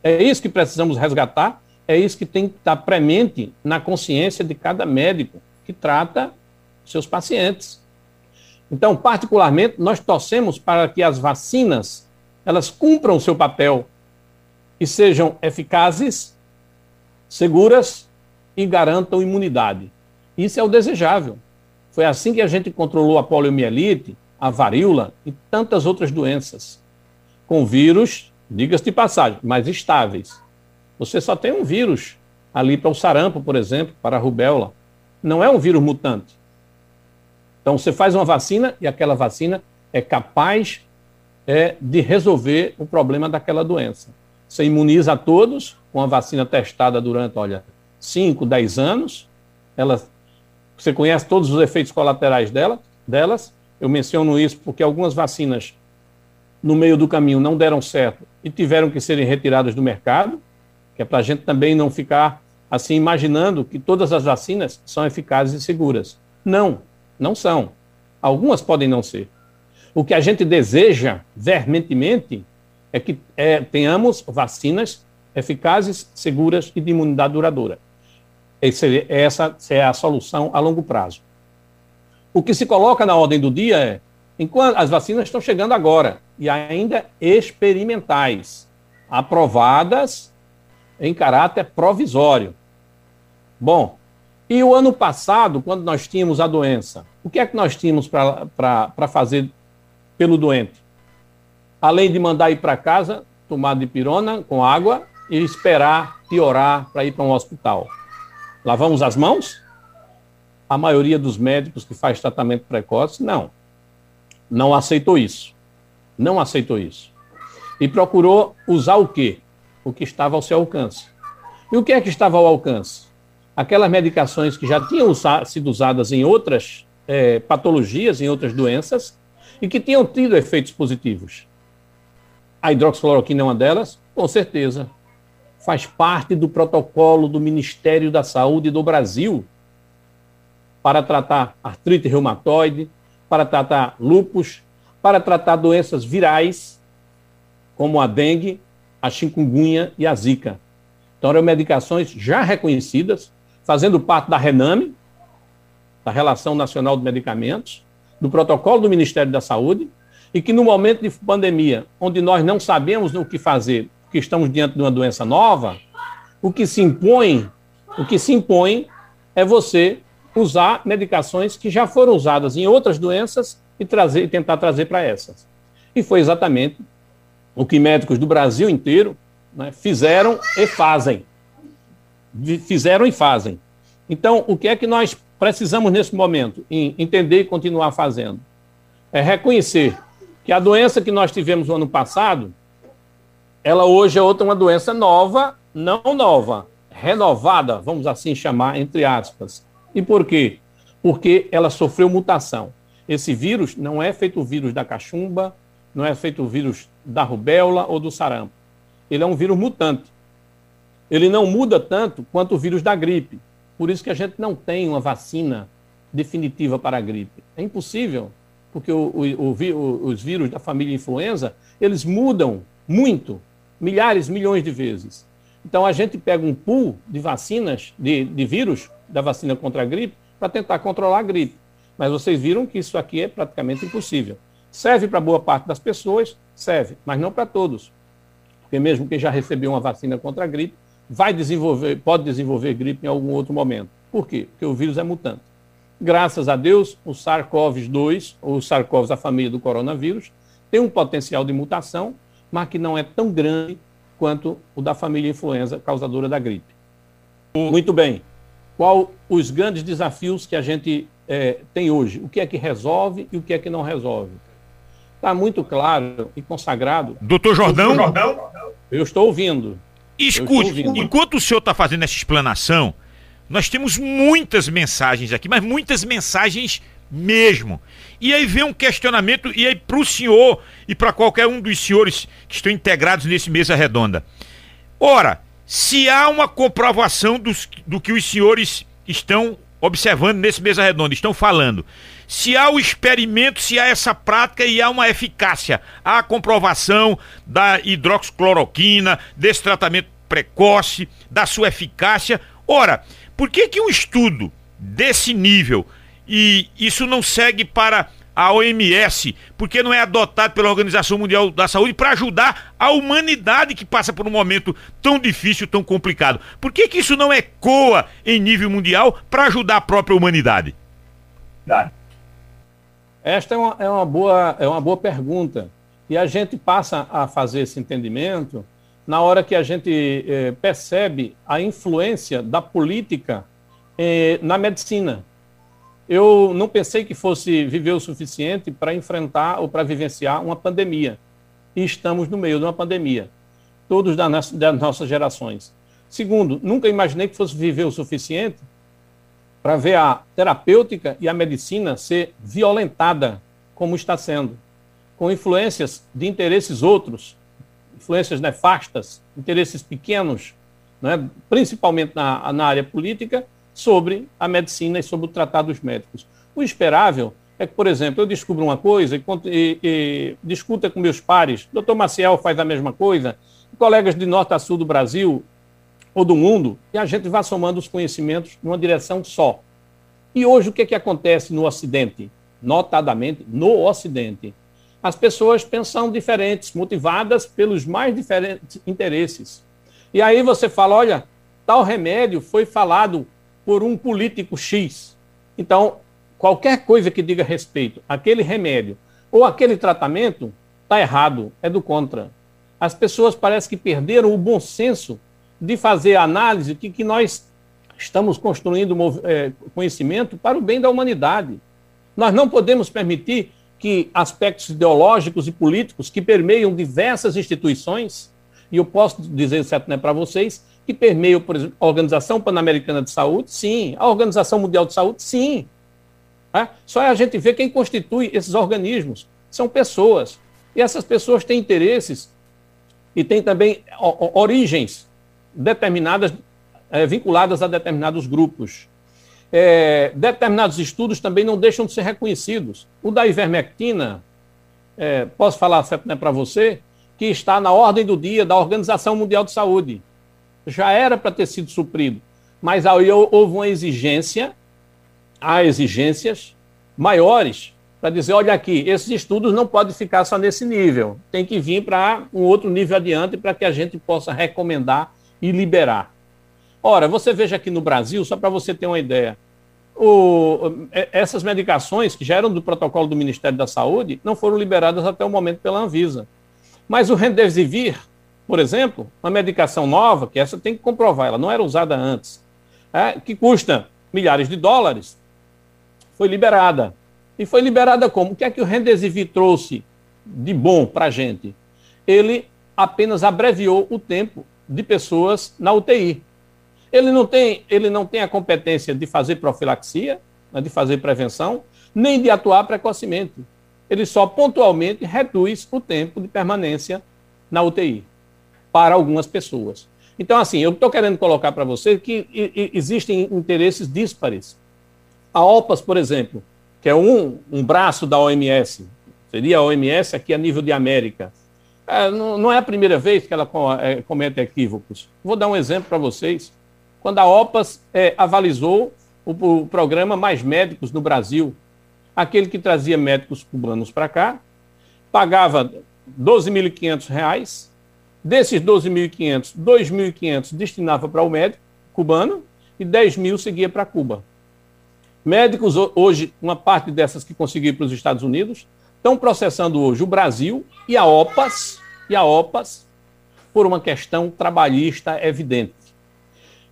É isso que precisamos resgatar é isso que tem que estar premente na consciência de cada médico que trata seus pacientes. Então, particularmente, nós torcemos para que as vacinas elas cumpram o seu papel e sejam eficazes, seguras e garantam imunidade. Isso é o desejável. Foi assim que a gente controlou a poliomielite, a varíola e tantas outras doenças. Com vírus, diga-se de passagem, mais estáveis. Você só tem um vírus ali para o sarampo, por exemplo, para a rubéola. Não é um vírus mutante. Então você faz uma vacina e aquela vacina é capaz é, de resolver o problema daquela doença. Você imuniza a todos com a vacina testada durante, olha, 5, 10 anos. Ela, você conhece todos os efeitos colaterais dela, delas. Eu menciono isso porque algumas vacinas no meio do caminho não deram certo e tiveram que serem retiradas do mercado que é para a gente também não ficar assim imaginando que todas as vacinas são eficazes e seguras. Não, não são. Algumas podem não ser. O que a gente deseja veementemente é que é, tenhamos vacinas eficazes, seguras e de imunidade duradoura. Esse, essa é a solução a longo prazo. O que se coloca na ordem do dia é, enquanto as vacinas estão chegando agora e ainda experimentais, aprovadas em caráter provisório. Bom, e o ano passado, quando nós tínhamos a doença, o que é que nós tínhamos para fazer pelo doente? Além de mandar ir para casa, tomar de pirona com água e esperar piorar para ir para um hospital. Lavamos as mãos? A maioria dos médicos que faz tratamento precoce, não. Não aceitou isso. Não aceitou isso. E procurou usar o quê? o que estava ao seu alcance. E o que é que estava ao alcance? Aquelas medicações que já tinham sido usadas em outras é, patologias, em outras doenças, e que tinham tido efeitos positivos. A hidroxicloroquina é uma delas? Com certeza. Faz parte do protocolo do Ministério da Saúde do Brasil para tratar artrite reumatoide, para tratar lupus, para tratar doenças virais, como a dengue, a chikungunya e a zika. Então, eram medicações já reconhecidas, fazendo parte da RENAME, da Relação Nacional de Medicamentos, do protocolo do Ministério da Saúde, e que no momento de pandemia, onde nós não sabemos o que fazer, porque estamos diante de uma doença nova, o que se impõe O que se impõe é você usar medicações que já foram usadas em outras doenças e, trazer, e tentar trazer para essas. E foi exatamente o que médicos do Brasil inteiro né, fizeram e fazem. Fizeram e fazem. Então, o que é que nós precisamos nesse momento? Entender e continuar fazendo. É reconhecer que a doença que nós tivemos no ano passado, ela hoje é outra uma doença nova, não nova, renovada, vamos assim chamar, entre aspas. E por quê? Porque ela sofreu mutação. Esse vírus não é feito o vírus da cachumba, não é feito o vírus da rubéola ou do sarampo. Ele é um vírus mutante. Ele não muda tanto quanto o vírus da gripe. Por isso que a gente não tem uma vacina definitiva para a gripe. É impossível, porque o, o, o, os vírus da família influenza, eles mudam muito, milhares, milhões de vezes. Então a gente pega um pool de vacinas, de, de vírus, da vacina contra a gripe, para tentar controlar a gripe. Mas vocês viram que isso aqui é praticamente impossível. Serve para boa parte das pessoas, serve, mas não para todos. Porque mesmo quem já recebeu uma vacina contra a gripe, vai desenvolver, pode desenvolver gripe em algum outro momento. Por quê? Porque o vírus é mutante. Graças a Deus, o SARS-CoV-2, ou SARS-CoV da família do coronavírus, tem um potencial de mutação, mas que não é tão grande quanto o da família influenza causadora da gripe. Muito bem. Qual os grandes desafios que a gente é, tem hoje? O que é que resolve e o que é que não resolve? Está muito claro e consagrado. Doutor Jordão? Eu estou ouvindo. Escute, ouvindo. enquanto o senhor está fazendo essa explanação, nós temos muitas mensagens aqui, mas muitas mensagens mesmo. E aí vem um questionamento, e aí para o senhor e para qualquer um dos senhores que estão integrados nesse mesa redonda. Ora, se há uma comprovação dos, do que os senhores estão observando nesse mesa redonda, estão falando, se há o experimento, se há essa prática e há uma eficácia, há a comprovação da hidroxicloroquina, desse tratamento precoce, da sua eficácia. Ora, por que que um estudo desse nível e isso não segue para a OMS, porque não é adotado pela Organização Mundial da Saúde para ajudar a humanidade que passa por um momento tão difícil, tão complicado. Por que, que isso não ecoa em nível mundial para ajudar a própria humanidade? Esta é uma, é, uma boa, é uma boa pergunta. E a gente passa a fazer esse entendimento na hora que a gente eh, percebe a influência da política eh, na medicina eu não pensei que fosse viver o suficiente para enfrentar ou para vivenciar uma pandemia. E estamos no meio de uma pandemia, todos das, nossas gerações. Segundo, nunca imaginei que fosse viver o suficiente para ver a terapêutica e a medicina ser violentada como está sendo, com influências de interesses outros, influências nefastas, interesses pequenos, né, principalmente na, na área política, sobre a medicina e sobre o tratado dos médicos. O esperável é que, por exemplo, eu descubro uma coisa e, e, e discuta com meus pares, doutor Maciel faz a mesma coisa, colegas de norte a sul do Brasil ou do mundo, e a gente vá somando os conhecimentos numa direção só. E hoje o que, é que acontece no Ocidente? Notadamente, no Ocidente. As pessoas pensam diferentes, motivadas pelos mais diferentes interesses. E aí você fala, olha, tal remédio foi falado por um político X. Então, qualquer coisa que diga respeito àquele remédio ou aquele tratamento está errado, é do contra. As pessoas parecem que perderam o bom senso de fazer a análise de que nós estamos construindo é, conhecimento para o bem da humanidade. Nós não podemos permitir que aspectos ideológicos e políticos que permeiam diversas instituições, e eu posso dizer certo né, para vocês, que permeiam, por exemplo, a Organização Pan-Americana de Saúde, sim. A Organização Mundial de Saúde, sim. É? Só a gente vê quem constitui esses organismos. São pessoas. E essas pessoas têm interesses e têm também origens determinadas, é, vinculadas a determinados grupos. É, determinados estudos também não deixam de ser reconhecidos. O da ivermectina, é, posso falar né, para você, que está na ordem do dia da Organização Mundial de Saúde já era para ter sido suprido. Mas aí houve uma exigência, há exigências maiores para dizer, olha aqui, esses estudos não podem ficar só nesse nível, tem que vir para um outro nível adiante para que a gente possa recomendar e liberar. Ora, você veja aqui no Brasil, só para você ter uma ideia, o, é, essas medicações que já eram do protocolo do Ministério da Saúde não foram liberadas até o momento pela Anvisa. Mas o Remdesivir, por exemplo, uma medicação nova, que essa tem que comprovar, ela não era usada antes, é, que custa milhares de dólares, foi liberada. E foi liberada como? O que é que o Remdesivir trouxe de bom para a gente? Ele apenas abreviou o tempo de pessoas na UTI. Ele não tem, ele não tem a competência de fazer profilaxia, né, de fazer prevenção, nem de atuar precocemente. Ele só pontualmente reduz o tempo de permanência na UTI para algumas pessoas. Então, assim, eu estou querendo colocar para você que existem interesses díspares. A OPAS, por exemplo, que é um, um braço da OMS, seria a OMS aqui a nível de América. É, não, não, é a primeira vez que ela é, comete equívocos. Vou dar um exemplo para vocês quando a OPAS é, avalizou o, o, programa Mais Médicos no Brasil, aquele que trazia médicos cubanos para cá, pagava R$ 12.500, desses 12.500, 2.500 destinava para o médico cubano e 10 mil seguia para Cuba. Médicos, hoje, uma parte dessas que conseguiram para os Estados Unidos, estão processando hoje o Brasil e a OPAS, e a OPAS por uma questão trabalhista evidente.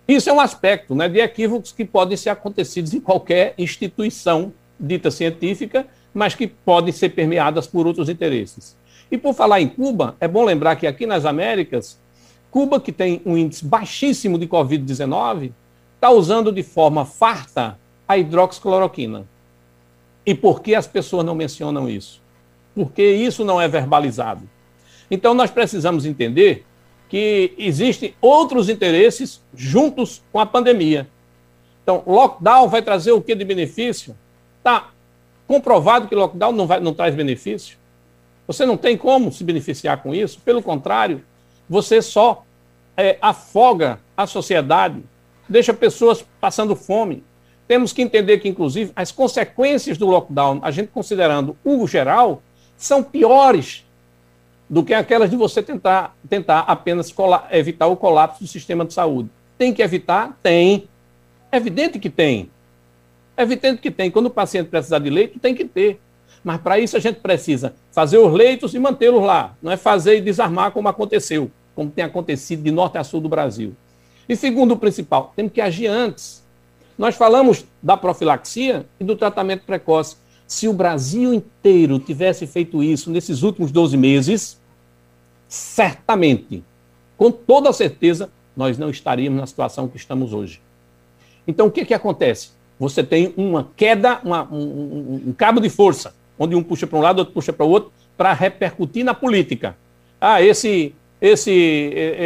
Isso é um aspecto né, de equívocos que podem ser acontecidos em qualquer instituição dita científica, mas que podem ser permeadas por outros interesses. E por falar em Cuba, é bom lembrar que aqui nas Américas, Cuba, que tem um índice baixíssimo de Covid-19, está usando de forma farta a hidroxicloroquina. E por que as pessoas não mencionam isso? Porque isso não é verbalizado. Então nós precisamos entender que existem outros interesses juntos com a pandemia. Então, lockdown vai trazer o que de benefício? Está comprovado que lockdown não, vai, não traz benefício. Você não tem como se beneficiar com isso. Pelo contrário, você só é, afoga a sociedade, deixa pessoas passando fome. Temos que entender que, inclusive, as consequências do lockdown, a gente considerando o geral, são piores do que aquelas de você tentar, tentar apenas evitar o colapso do sistema de saúde. Tem que evitar? Tem. É evidente que tem. É evidente que tem. Quando o paciente precisar de leito, tem que ter. Mas para isso a gente precisa fazer os leitos e mantê-los lá. Não é fazer e desarmar como aconteceu, como tem acontecido de norte a sul do Brasil. E segundo o principal, temos que agir antes. Nós falamos da profilaxia e do tratamento precoce. Se o Brasil inteiro tivesse feito isso nesses últimos 12 meses, certamente, com toda certeza, nós não estaríamos na situação que estamos hoje. Então, o que, que acontece? Você tem uma queda, uma, um, um, um cabo de força, onde um puxa para um lado, outro puxa para o outro, para repercutir na política. Ah, esse, esse,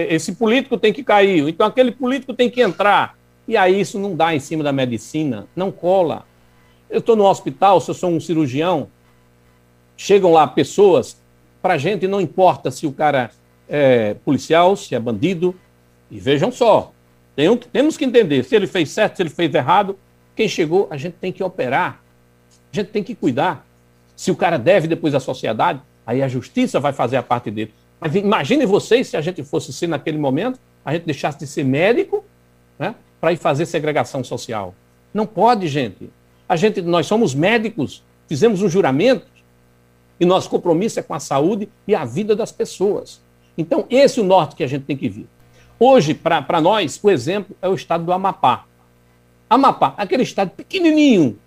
esse político tem que cair, então aquele político tem que entrar. E aí isso não dá em cima da medicina, não cola. Eu estou no hospital, se eu sou um cirurgião, chegam lá pessoas, para a gente não importa se o cara é policial, se é bandido, e vejam só, tem, temos que entender se ele fez certo, se ele fez errado. Quem chegou, a gente tem que operar, a gente tem que cuidar. Se o cara deve depois à sociedade, aí a justiça vai fazer a parte dele. Mas imagine vocês se a gente fosse ser naquele momento, a gente deixasse de ser médico né, para ir fazer segregação social. Não pode, gente. A gente, nós somos médicos, fizemos um juramento e nosso compromisso é com a saúde e a vida das pessoas. Então, esse é o norte que a gente tem que vir. Hoje, para nós, o exemplo é o estado do Amapá. Amapá, aquele estado pequenininho,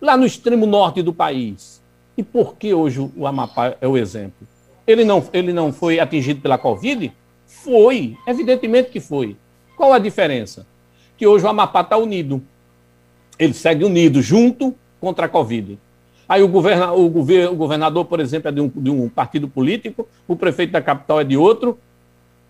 lá no extremo norte do país. E por que hoje o Amapá é o exemplo? Ele não, ele não foi atingido pela Covid? Foi, evidentemente que foi. Qual a diferença? Que hoje o Amapá está unido ele segue unido, junto contra a Covid. Aí o, governa, o, gover, o governador, por exemplo, é de um, de um partido político, o prefeito da capital é de outro,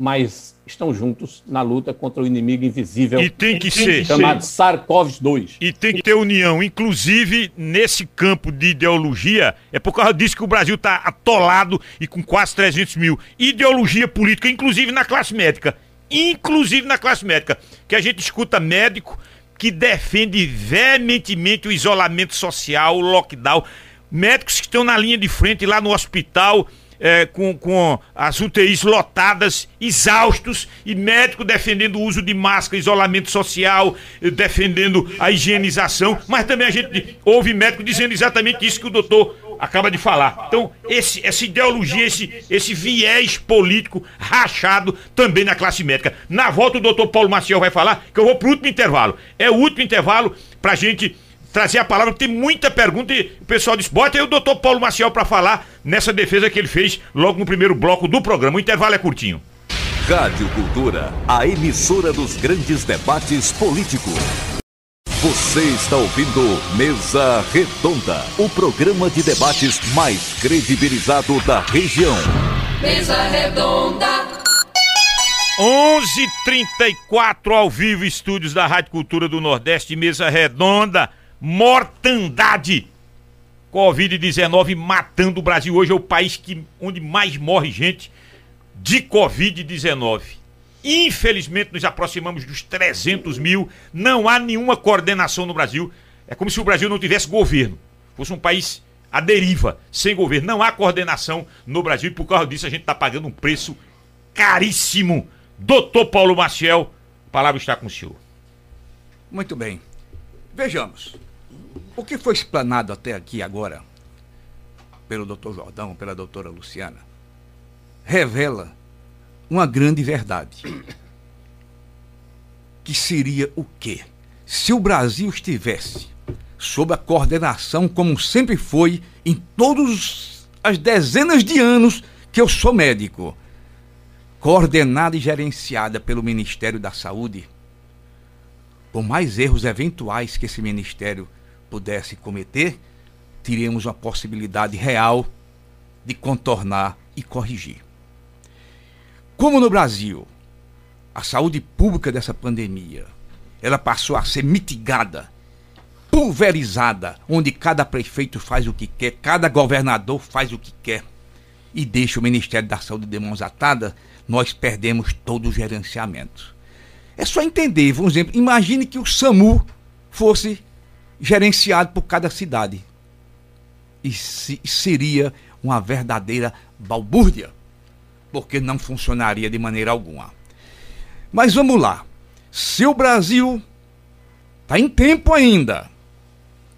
mas estão juntos na luta contra o inimigo invisível. E tem que ser. Chamado SARS-CoV-2. E tem que ter união, inclusive nesse campo de ideologia. É por causa disso que o Brasil está atolado e com quase 300 mil. Ideologia política, inclusive na classe médica. Inclusive na classe médica. Que a gente escuta médico que defende veementemente o isolamento social, o lockdown. Médicos que estão na linha de frente lá no hospital, é, com, com as UTIs lotadas, exaustos, e médico defendendo o uso de máscara, isolamento social, defendendo a higienização, mas também a gente ouve médico dizendo exatamente isso que o doutor acaba de falar. Então, esse, essa ideologia, esse, esse viés político rachado também na classe médica. Na volta, o doutor Paulo Maciel vai falar que eu vou pro último intervalo. É o último intervalo pra gente trazer a palavra, tem muita pergunta e o pessoal disse, bota aí o doutor Paulo Maciel para falar nessa defesa que ele fez logo no primeiro bloco do programa. O intervalo é curtinho. Rádio Cultura, a emissora dos grandes debates políticos. Você está ouvindo Mesa Redonda, o programa de debates mais credibilizado da região. Mesa Redonda. 11:34 ao vivo, estúdios da Rádio Cultura do Nordeste, Mesa Redonda, mortandade. Covid-19 matando o Brasil. Hoje é o país que, onde mais morre gente de Covid-19. Infelizmente, nos aproximamos dos 300 mil. Não há nenhuma coordenação no Brasil. É como se o Brasil não tivesse governo. Fosse um país à deriva, sem governo. Não há coordenação no Brasil e por causa disso a gente está pagando um preço caríssimo. Doutor Paulo Maciel, a palavra está com o senhor. Muito bem. Vejamos. O que foi explanado até aqui agora, pelo doutor Jordão, pela doutora Luciana, revela uma grande verdade. *coughs* Que seria o quê? Se o Brasil estivesse sob a coordenação, como sempre foi, em todas as dezenas de anos que eu sou médico, coordenada e gerenciada pelo Ministério da Saúde, por mais erros eventuais que esse ministério pudesse cometer, teríamos uma possibilidade real de contornar e corrigir. Como no Brasil, a saúde pública dessa pandemia, ela passou a ser mitigada, pulverizada, onde cada prefeito faz o que quer, cada governador faz o que quer e deixa o Ministério da Saúde de mãos atadas, nós perdemos todo o gerenciamento. É só entender, por exemplo, imagine que o SAMU fosse gerenciado por cada cidade. E se, seria uma verdadeira balbúrdia porque não funcionaria de maneira alguma. Mas vamos lá. Se o Brasil está em tempo ainda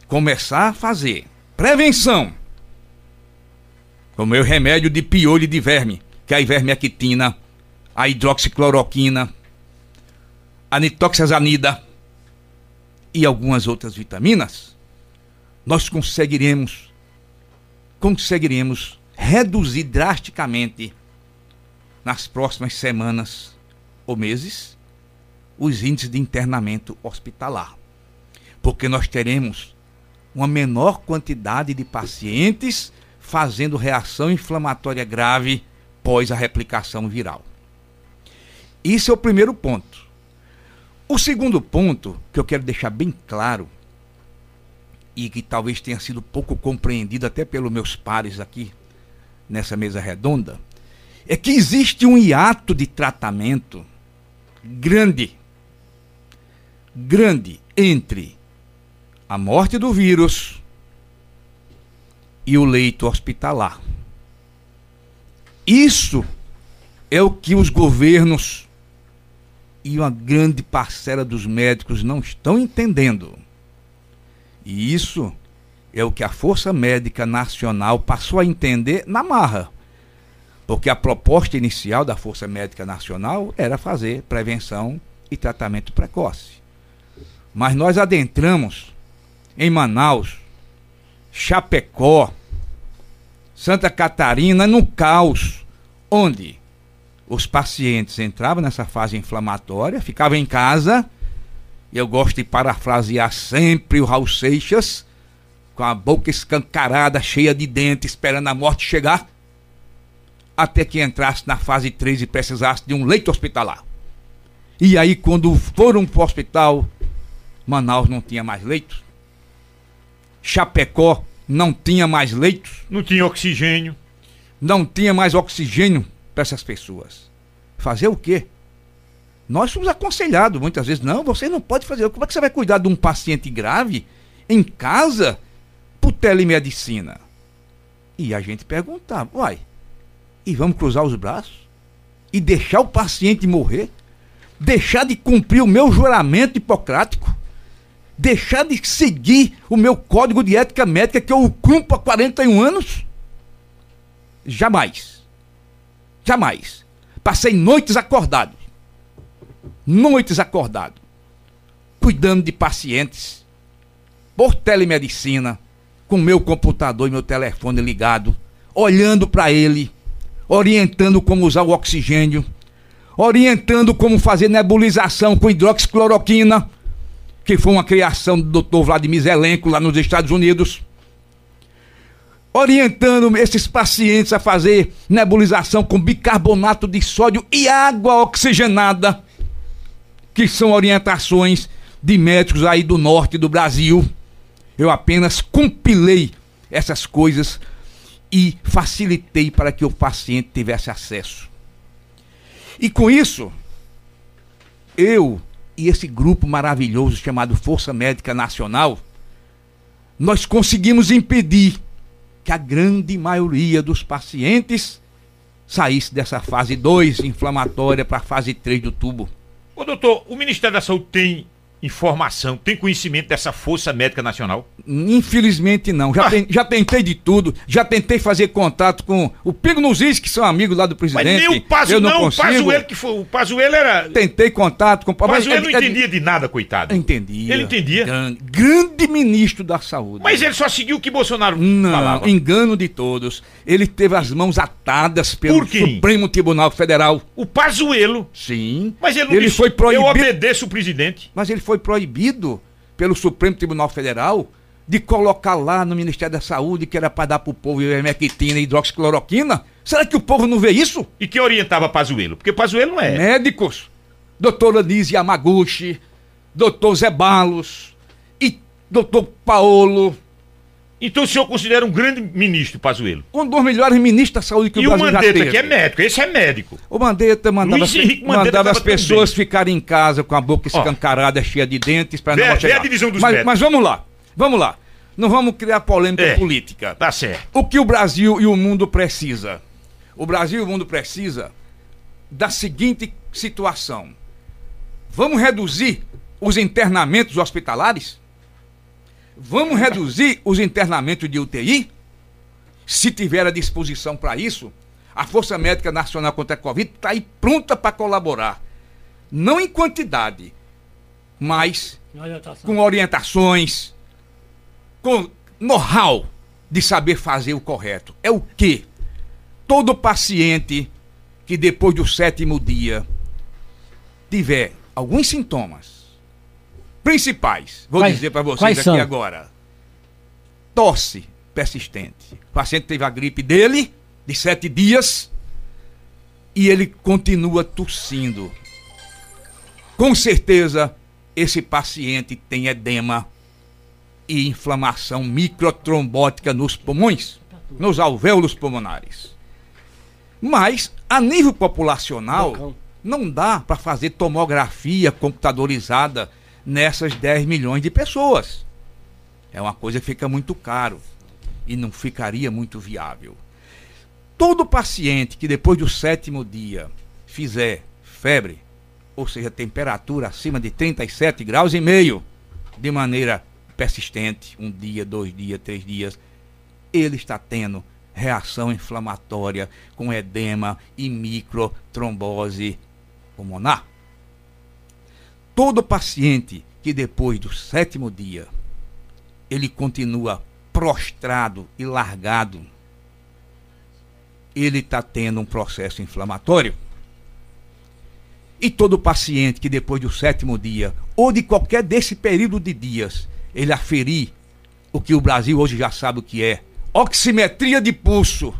começar a fazer prevenção com o meu remédio de piolho de verme, que é a ivermectina, a hidroxicloroquina, a nitoxazanida e algumas outras vitaminas, nós conseguiremos conseguiremos reduzir drasticamente nas próximas semanas ou meses os índices de internamento hospitalar. Porque nós teremos uma menor quantidade de pacientes fazendo reação inflamatória grave pós a replicação viral. Isso é o primeiro ponto. O segundo ponto que eu quero deixar bem claro e que talvez tenha sido pouco compreendido até pelos meus pares aqui nessa mesa redonda é que existe um hiato de tratamento grande, grande entre a morte do vírus e o leito hospitalar. Isso é o que os governos e uma grande parcela dos médicos não estão entendendo. E isso é o que a Força Médica Nacional passou a entender na marra. Porque a proposta inicial da Força Médica Nacional era fazer prevenção e tratamento precoce. Mas nós adentramos em Manaus, Chapecó, Santa Catarina no caos, onde os pacientes entravam nessa fase inflamatória, ficavam em casa. Eu gosto de parafrasear sempre o Raul Seixas, com a boca escancarada, cheia de dentes, esperando a morte chegar até que entrasse na fase 3 e precisasse de um leito hospitalar. E aí, quando foram para o hospital, Manaus não tinha mais leitos. Chapecó não tinha mais leitos. Não tinha oxigênio. Não tinha mais oxigênio para essas pessoas. Fazer o quê? Nós somos aconselhados muitas vezes, não, você não pode fazer. Como é que você vai cuidar de um paciente grave em casa por telemedicina? E a gente perguntava, uai, E vamos cruzar os braços? E deixar o paciente morrer? Deixar de cumprir o meu juramento hipocrático? Deixar de seguir o meu código de ética médica que eu cumpro há 41 anos? Jamais. Jamais. Passei noites acordado. Noites acordado. Cuidando de pacientes. Por telemedicina. Com meu computador e meu telefone ligado. Olhando para ele. Orientando como usar o oxigênio. Orientando como fazer nebulização com hidroxicloroquina. Que foi uma criação do Dr. Vladimir Zelenko lá nos Estados Unidos orientando esses pacientes a fazer nebulização com bicarbonato de sódio e água oxigenada, que são orientações de médicos aí do norte do Brasil. Eu apenas compilei essas coisas e facilitei para que o paciente tivesse acesso. E com isso, eu e esse grupo maravilhoso chamado Força Médica Nacional, nós conseguimos impedir que a grande maioria dos pacientes saísse dessa fase 2 inflamatória para a fase 3 do tubo. Ô doutor, o Ministério da Saúde tem informação, tem conhecimento dessa Força Médica Nacional? Infelizmente não. Já, ah. tem, já tentei de tudo. Já tentei fazer contato com o Pingo nos Is, que são amigos lá do presidente. Mas nem o Pazuello, não, não o Pazuello que foi. O Pazuello era. Tentei contato com o Pazuello. não entendia de nada, coitado. Entendia. Ele entendia. Grande, grande ministro da saúde. Mas ele só seguiu o que Bolsonaro não, falava. engano de todos. Ele teve as mãos atadas pelo Supremo Tribunal Federal. O Pazuello. Sim. Mas ele não ele disse, foi proibido. Eu obedeço o presidente. Mas ele foi foi proibido pelo Supremo Tribunal Federal de colocar lá no Ministério da Saúde que era para dar para o povo ivermectina e hidroxicloroquina? Será que o povo não vê isso? E quem orientava Pazuello? Porque Pazuello não é. Médicos. Doutora Anise Yamaguchi, doutor Zé Balos e doutor Paolo então o senhor considera um grande ministro, Pazuello? Um dos melhores ministros da saúde que e o Brasil já teve. E o Mandetta, que é médico, esse é médico. O Mandetta mandava, mandava as pessoas também. ficarem em casa com a boca escancarada, oh. cheia de dentes, para não chegar. a divisão dos mas, mas vamos lá, vamos lá. Não vamos criar polêmica é, política. Tá certo. O que o Brasil e o mundo precisa? O Brasil e o mundo precisa da seguinte situação. Vamos reduzir os internamentos hospitalares? Vamos reduzir os internamentos de UTI? Se tiver a disposição para isso, a Força Médica Nacional contra a Covid está aí pronta para colaborar. Não em quantidade, mas com orientações, com know-how de saber fazer o correto. É o que? Todo paciente que depois do sétimo dia tiver alguns sintomas, principais. Vou quais, dizer para vocês aqui são? agora. Tosse persistente. O paciente teve a gripe dele, de sete dias, e ele continua tossindo. Com certeza, esse paciente tem edema e inflamação microtrombótica nos pulmões, nos alvéolos pulmonares. Mas, a nível populacional, não dá para fazer tomografia computadorizada nessas 10 milhões de pessoas. É uma coisa que fica muito caro e não ficaria muito viável. Todo paciente que depois do sétimo dia fizer febre, ou seja, temperatura acima de 37 graus e meio, de maneira persistente, um dia, dois dias, três dias, ele está tendo reação inflamatória com edema e microtrombose pulmonar. Todo paciente que depois do sétimo dia ele continua prostrado e largado, ele está tendo um processo inflamatório. E todo paciente que depois do sétimo dia, ou de qualquer desse período de dias, ele aferir o que o Brasil hoje já sabe o que é, oximetria de pulso,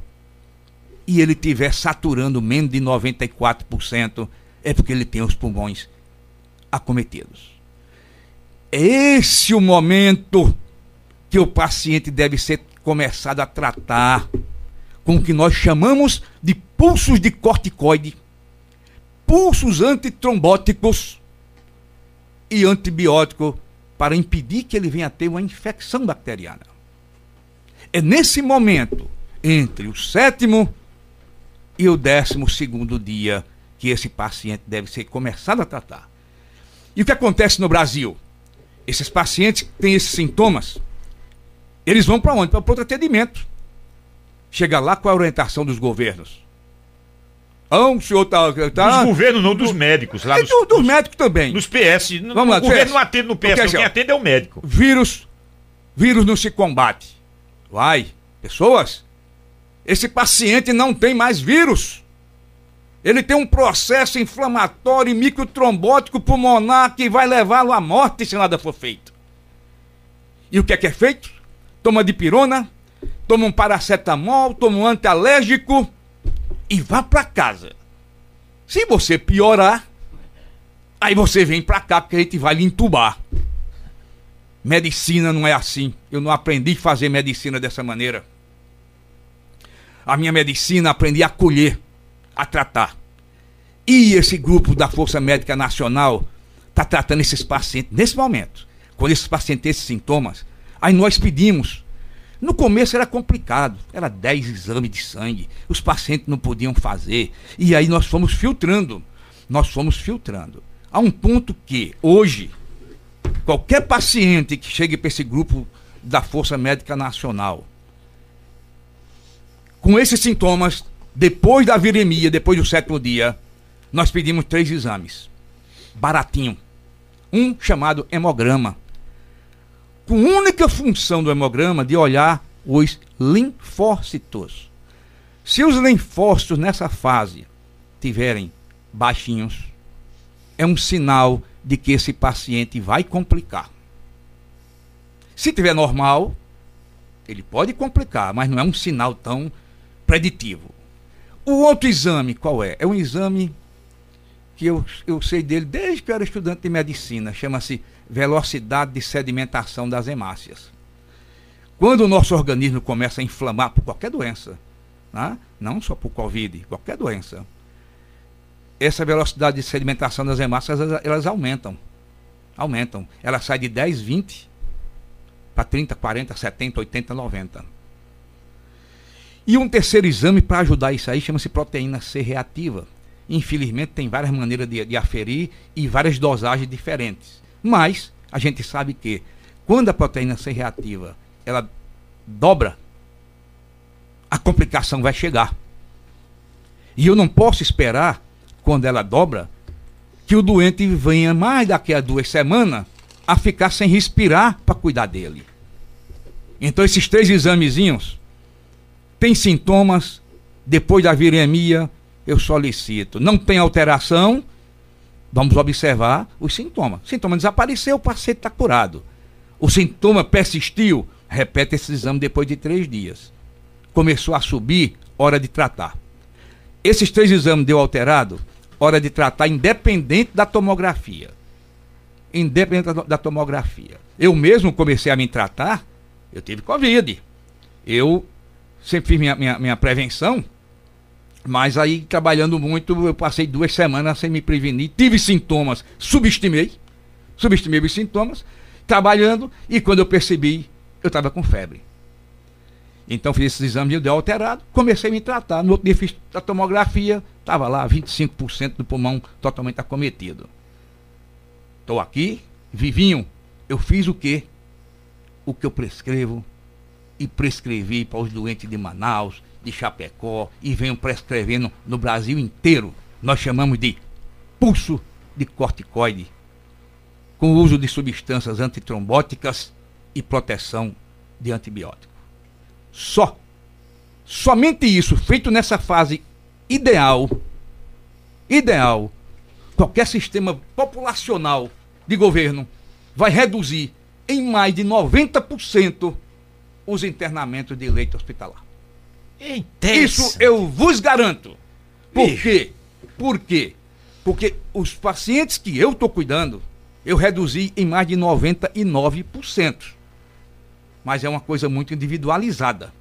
e ele estiver saturando menos de 94%, é porque ele tem os pulmões acometidos. É esse o momento que o paciente deve ser começado a tratar com o que nós chamamos de pulsos de corticoide, pulsos antitrombóticos e antibiótico para impedir que ele venha a ter uma infecção bacteriana. É nesse momento, entre o sétimo e o décimo segundo dia que esse paciente deve ser começado a tratar. E o que acontece no Brasil? Esses pacientes que têm esses sintomas, eles vão para onde? Para outro atendimento. Chega lá com a orientação dos governos. Ah, o senhor tá. tá dos governos, não dos médicos. Lá nos, do, dos médicos também. Nos PS. Vamos lá, o governo não atende no PS, não, quem atende é o médico. Vírus. Vírus não se combate. Vai, pessoas. Esse paciente não tem mais vírus. Ele tem um processo inflamatório microtrombótico pulmonar que vai levá-lo à morte se nada for feito. E o que é que é feito? Toma dipirona, toma um paracetamol, toma um antialérgico e vá para casa. Se você piorar, aí você vem para cá porque a gente vai lhe entubar. Medicina não é assim. Eu não aprendi a fazer medicina dessa maneira. A minha medicina aprendi a colher, a tratar. E esse grupo da Força Médica Nacional está tratando esses pacientes nesse momento. Quando esses pacientes têm esses sintomas, aí nós pedimos no começo era complicado, era 10 exames de sangue, os pacientes não podiam fazer. E aí nós fomos filtrando. Nós fomos filtrando. A um ponto que, hoje, qualquer paciente que chegue para esse grupo da Força Médica Nacional, com esses sintomas, depois da viremia, depois do sétimo dia, nós pedimos três exames. Baratinho. Um chamado hemograma com única função do hemograma de olhar os linfócitos. Se os linfócitos nessa fase tiverem baixinhos, é um sinal de que esse paciente vai complicar. Se tiver normal, ele pode complicar, mas não é um sinal tão preditivo. O outro exame, qual é? É um exame que eu, eu sei dele desde que eu era estudante de medicina, chama-se velocidade de sedimentação das hemácias. Quando o nosso organismo começa a inflamar por qualquer doença, né? não só por Covid, qualquer doença, essa velocidade de sedimentação das hemácias, elas, elas aumentam. Aumentam. Ela sai de 10, 20 para 30, 40, 70, 80, 90. E um terceiro exame para ajudar isso aí chama-se proteína C reativa. Infelizmente tem várias maneiras de, de aferir e várias dosagens diferentes. Mas a gente sabe que quando a proteína C reativa ela dobra, a complicação vai chegar. E eu não posso esperar, quando ela dobra, que o doente venha mais daqui a duas semanas a ficar sem respirar para cuidar dele. Então esses três examezinhos tem sintomas, depois da viremia, eu solicito. Não tem alteração, Vamos observar os sintomas. O sintoma desapareceu, o paciente está curado. O sintoma persistiu, repete esse exame depois de três dias. Começou a subir, hora de tratar. Esses três exames deu alterado, hora de tratar, independente da tomografia. Independente da, tomografia. Eu mesmo comecei a me tratar, eu tive Covid. Eu sempre fiz minha, minha, minha prevenção, mas aí, trabalhando muito, eu passei duas semanas sem me prevenir, tive sintomas, subestimei, subestimei os sintomas, trabalhando, e quando eu percebi, eu estava com febre. Então fiz esses exames, deu alterado, comecei a me tratar. No outro dia fiz a tomografia, estava lá 25% do pulmão totalmente acometido. Estou aqui, vivinho, eu fiz o quê? O que eu prescrevo e prescrevi para os doentes de Manaus, de Chapecó e venham prescrevendo no Brasil inteiro. Nós chamamos de pulso de corticoide, com o uso de substâncias antitrombóticas e proteção de antibiótico. Só. Somente isso, feito nessa fase ideal, ideal, qualquer sistema populacional de governo vai reduzir em mais de 90% os internamentos de leite hospitalar. Isso eu vos garanto. Por quê? Por quê? Porque os pacientes que eu estou cuidando, eu reduzi em mais de 99%. Mas é uma coisa muito individualizada.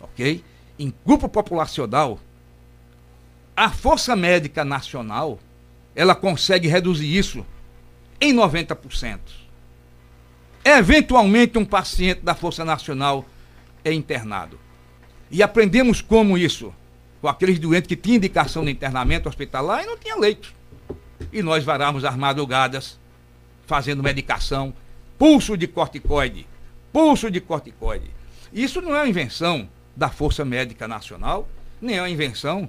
Ok? Em grupo populacional, a Força Médica Nacional, ela consegue reduzir isso em 90%. Eventualmente, um paciente da Força Nacional é internado. E aprendemos como isso? com aqueles doentes que tinham indicação de internamento hospitalar e não tinha leito. E nós varamos as madrugadas fazendo medicação, pulso de corticoide, pulso de corticoide. Isso não é uma invenção da Força Médica Nacional, nem é uma invenção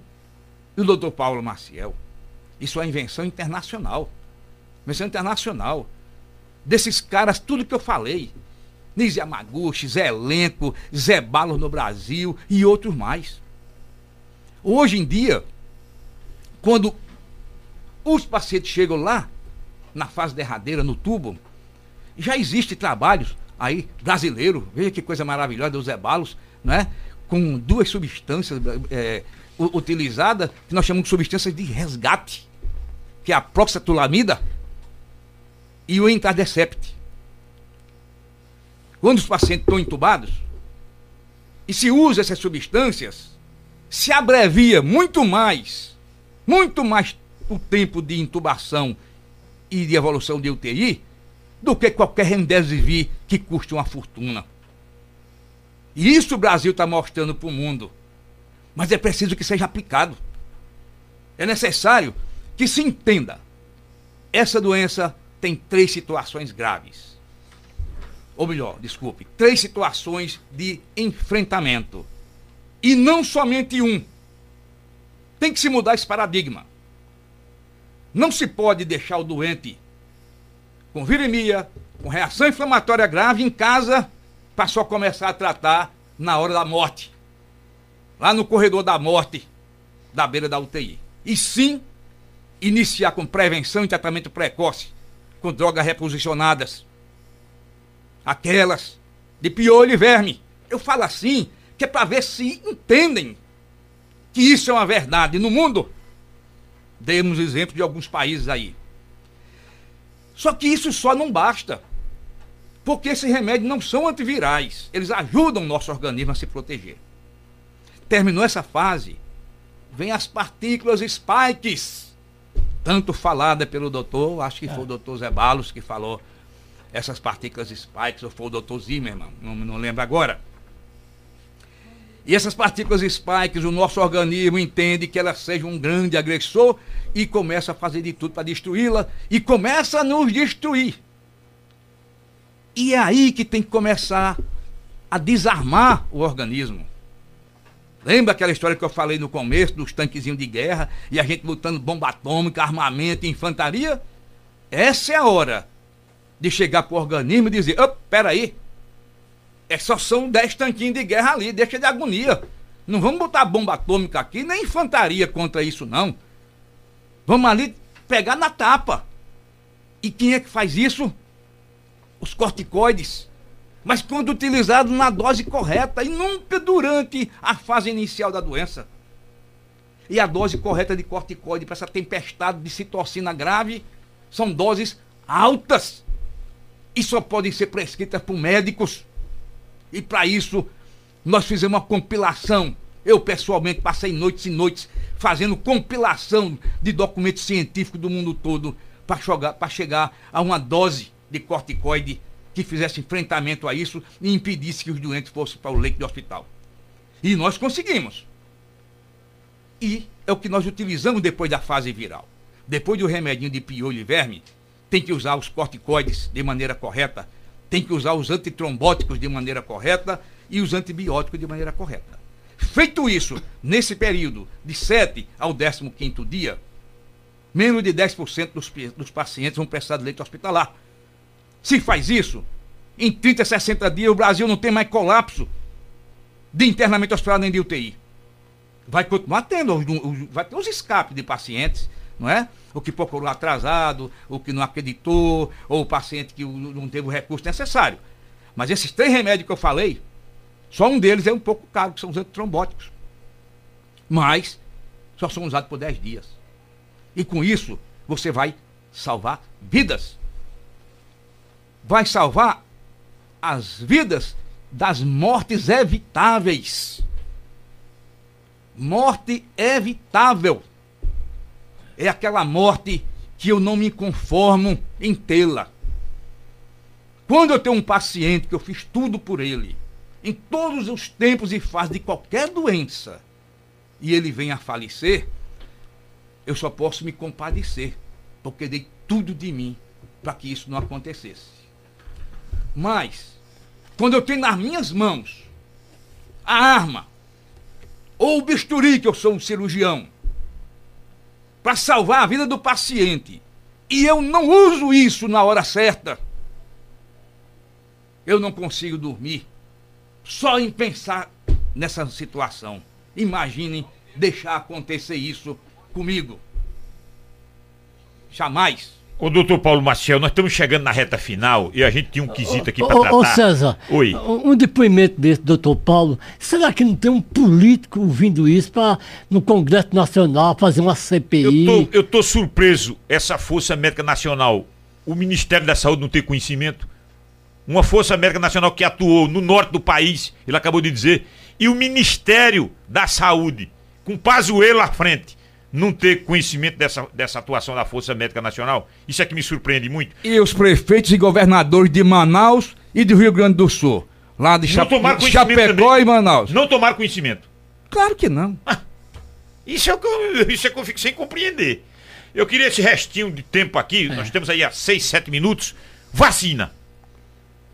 do doutor Paulo Maciel. Isso é uma invenção internacional. Invenção internacional. Desses caras, tudo que eu falei. Nise Yamaguchi, Zé Elenco, Zé Balos no Brasil e outros mais. Hoje em dia, quando os pacientes chegam lá, na fase derradeira, no tubo, já existe trabalhos aí brasileiro, veja que coisa maravilhosa do Zé Balos, né? com duas substâncias é, utilizadas, que nós chamamos de substâncias de resgate, que é a proxatulamida e o Intardesept. Quando os pacientes estão entubados e se usa essas substâncias, se abrevia muito mais, muito mais o tempo de intubação e de evolução de UTI do que qualquer remdesivir que custe uma fortuna. E isso o Brasil está mostrando para o mundo. Mas é preciso que seja aplicado. É necessário que se entenda. Essa doença tem três situações graves. Ou melhor, desculpe, três situações de enfrentamento. E não somente um. Tem que se mudar esse paradigma. Não se pode deixar o doente com viremia, com reação inflamatória grave em casa para só começar a tratar na hora da morte. Lá no corredor da morte, da beira da UTI. E sim, iniciar com prevenção e tratamento precoce, com drogas reposicionadas. Aquelas de piolho e verme. Eu falo assim, que é para ver se entendem que isso é uma verdade no mundo. Demos exemplo de alguns países aí. Só que isso só não basta. Porque esses remédios não são antivirais. Eles ajudam o nosso organismo a se proteger. Terminou essa fase, vem as partículas spikes. Tanto falada pelo doutor, acho que foi o doutor Zé Balos que falou essas partículas spikes, ou foi o doutor Zimmermann, não, não lembro agora. E essas partículas spikes, o nosso organismo entende que elas sejam um grande agressor e começa a fazer de tudo para destruí-la e começa a nos destruir. E é aí que tem que começar a desarmar o organismo. Lembra aquela história que eu falei no começo dos tanquezinhos de guerra e a gente lutando bomba atômica, armamento, infantaria? Essa é a hora de chegar para o organismo e dizer: opa, peraí, é só são 10 tanquinhos de guerra ali, deixa de agonia. Não vamos botar bomba atômica aqui, nem infantaria contra isso, não. Vamos ali pegar na tapa. E quem é que faz isso? os corticoides, mas quando utilizado na dose correta e nunca durante a fase inicial da doença. E a dose correta de corticoide para essa tempestade de citocina grave são doses altas e só podem ser prescritas por médicos. E para isso, nós fizemos uma compilação. Eu pessoalmente passei noites e noites fazendo compilação de documentos científicos do mundo todo para chegar a uma dose de corticoide que fizesse enfrentamento a isso e impedisse que os doentes fossem para o leito de hospital. E nós conseguimos. E é o que nós utilizamos depois da fase viral. Depois do remedinho de piolho e verme, tem que usar os corticoides de maneira correta, tem que usar os antitrombóticos de maneira correta e os antibióticos de maneira correta. Feito isso, nesse período de 7 ao 15 dia, menos de 10% dos, dos pacientes vão precisar de leite hospitalar. Se faz isso, em 30, 60 dias o Brasil não tem mais colapso de internamento hospitalar nem de UTI. Vai continuar tendo, vai ter os escapes de pacientes, não é? O que procurou atrasado, o que não acreditou, ou o paciente que não teve o recurso necessário. Mas esses três remédios que eu falei, só um deles é um pouco caro, que são os antitrombóticos. Mas só são usados por 10 dias. E com isso, você vai salvar vidas vai salvar as vidas das mortes evitáveis. Morte evitável. É aquela morte que eu não me conformo em tê-la. Quando eu tenho um paciente que eu fiz tudo por ele, em todos os tempos e fases de qualquer doença, e ele vem a falecer, eu só posso me compadecer, porque dei tudo de mim para que isso não acontecesse. Mas, quando eu tenho nas minhas mãos a arma, ou o bisturi, que eu sou um cirurgião, para salvar a vida do paciente, e eu não uso isso na hora certa, eu não consigo dormir só em pensar nessa situação. Imaginem deixar acontecer isso comigo. Jamais. Ô, doutor Paulo Maciel, nós estamos chegando na reta final e a gente tinha um quesito aqui para tratar. Ô, César, Oi. um depoimento desse, doutor Paulo, será que não tem um político ouvindo isso para no Congresso Nacional fazer uma CPI? Eu tô, eu tô surpreso, essa Força Médica Nacional, o Ministério da Saúde não tem conhecimento. Uma Força Médica Nacional que atuou no norte do país, ele acabou de dizer, e o Ministério da Saúde, com Pazuello à frente, não ter conhecimento dessa, dessa atuação da Força Médica Nacional, isso é que me surpreende muito. E os prefeitos e governadores de Manaus e do Rio Grande do Sul, lá de conhecimento Chapecó também. e Manaus. Não tomaram conhecimento. Claro que não. Isso é o que eu, *laughs* isso é que eu fico sem compreender. Eu queria esse restinho de tempo aqui, É. nós temos aí há 6, 7 minutos. Vacina.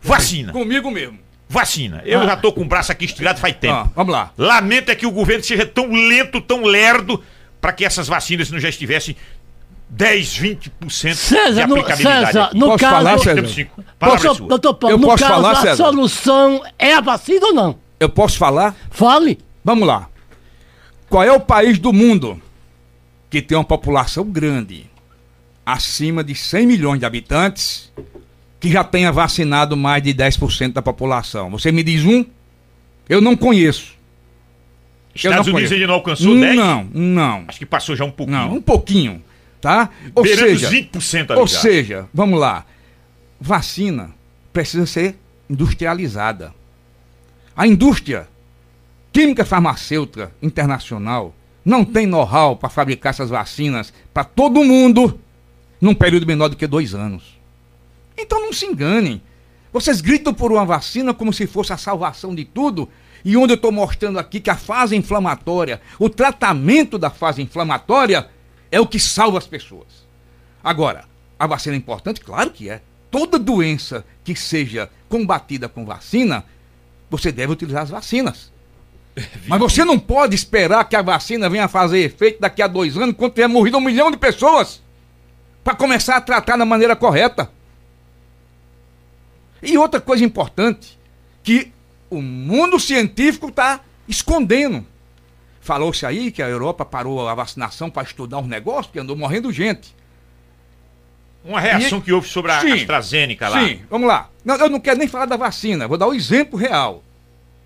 Vacina. Comigo mesmo. Vacina. Eu já tô com o braço aqui estirado faz tempo. Ah, vamos lá. Lamento é que o governo seja tão lento, tão lerdo, para que essas vacinas não já estivessem 10, 20% de César, no, aplicabilidade. César, aqui. no Posso caso. falar, César? É doutor, Paulo, Eu no posso caso, falar, a César? solução é a vacina ou não? Eu posso falar? Fale. Vamos lá. Qual é o país do mundo que tem uma população grande, acima de 100 milhões de habitantes, que já tenha vacinado mais de 10% da população? Você me diz um? Eu não conheço. Estados não Unidos conheço. ainda não alcançou 10? Não, não. Acho que passou já um pouquinho. Não, um pouquinho, tá? Ou Beirando seja, 20% ali ou seja, vamos lá. Vacina precisa ser industrializada. A indústria química farmacêutica internacional não tem know-how para fabricar essas vacinas para todo mundo num período menor do que dois anos. Então não se enganem. Vocês gritam por uma vacina como se fosse a salvação de tudo, e onde eu estou mostrando aqui que a fase inflamatória, o tratamento da fase inflamatória é o que salva as pessoas. Agora, a vacina é importante? Claro que é. Toda doença que seja combatida com vacina, você deve utilizar as vacinas. *laughs* Mas você não pode esperar que a vacina venha fazer efeito daqui a dois anos, quando tiver morrido um milhão de pessoas, para começar a tratar da maneira correta. E outra coisa importante, que o mundo científico está escondendo. Falou-se aí que a Europa parou a vacinação para estudar um negócio, porque andou morrendo gente. Uma reação E- que houve sobre a Sim, AstraZeneca lá. Sim, vamos lá. Não, eu não quero nem falar da vacina, vou dar o exemplo real.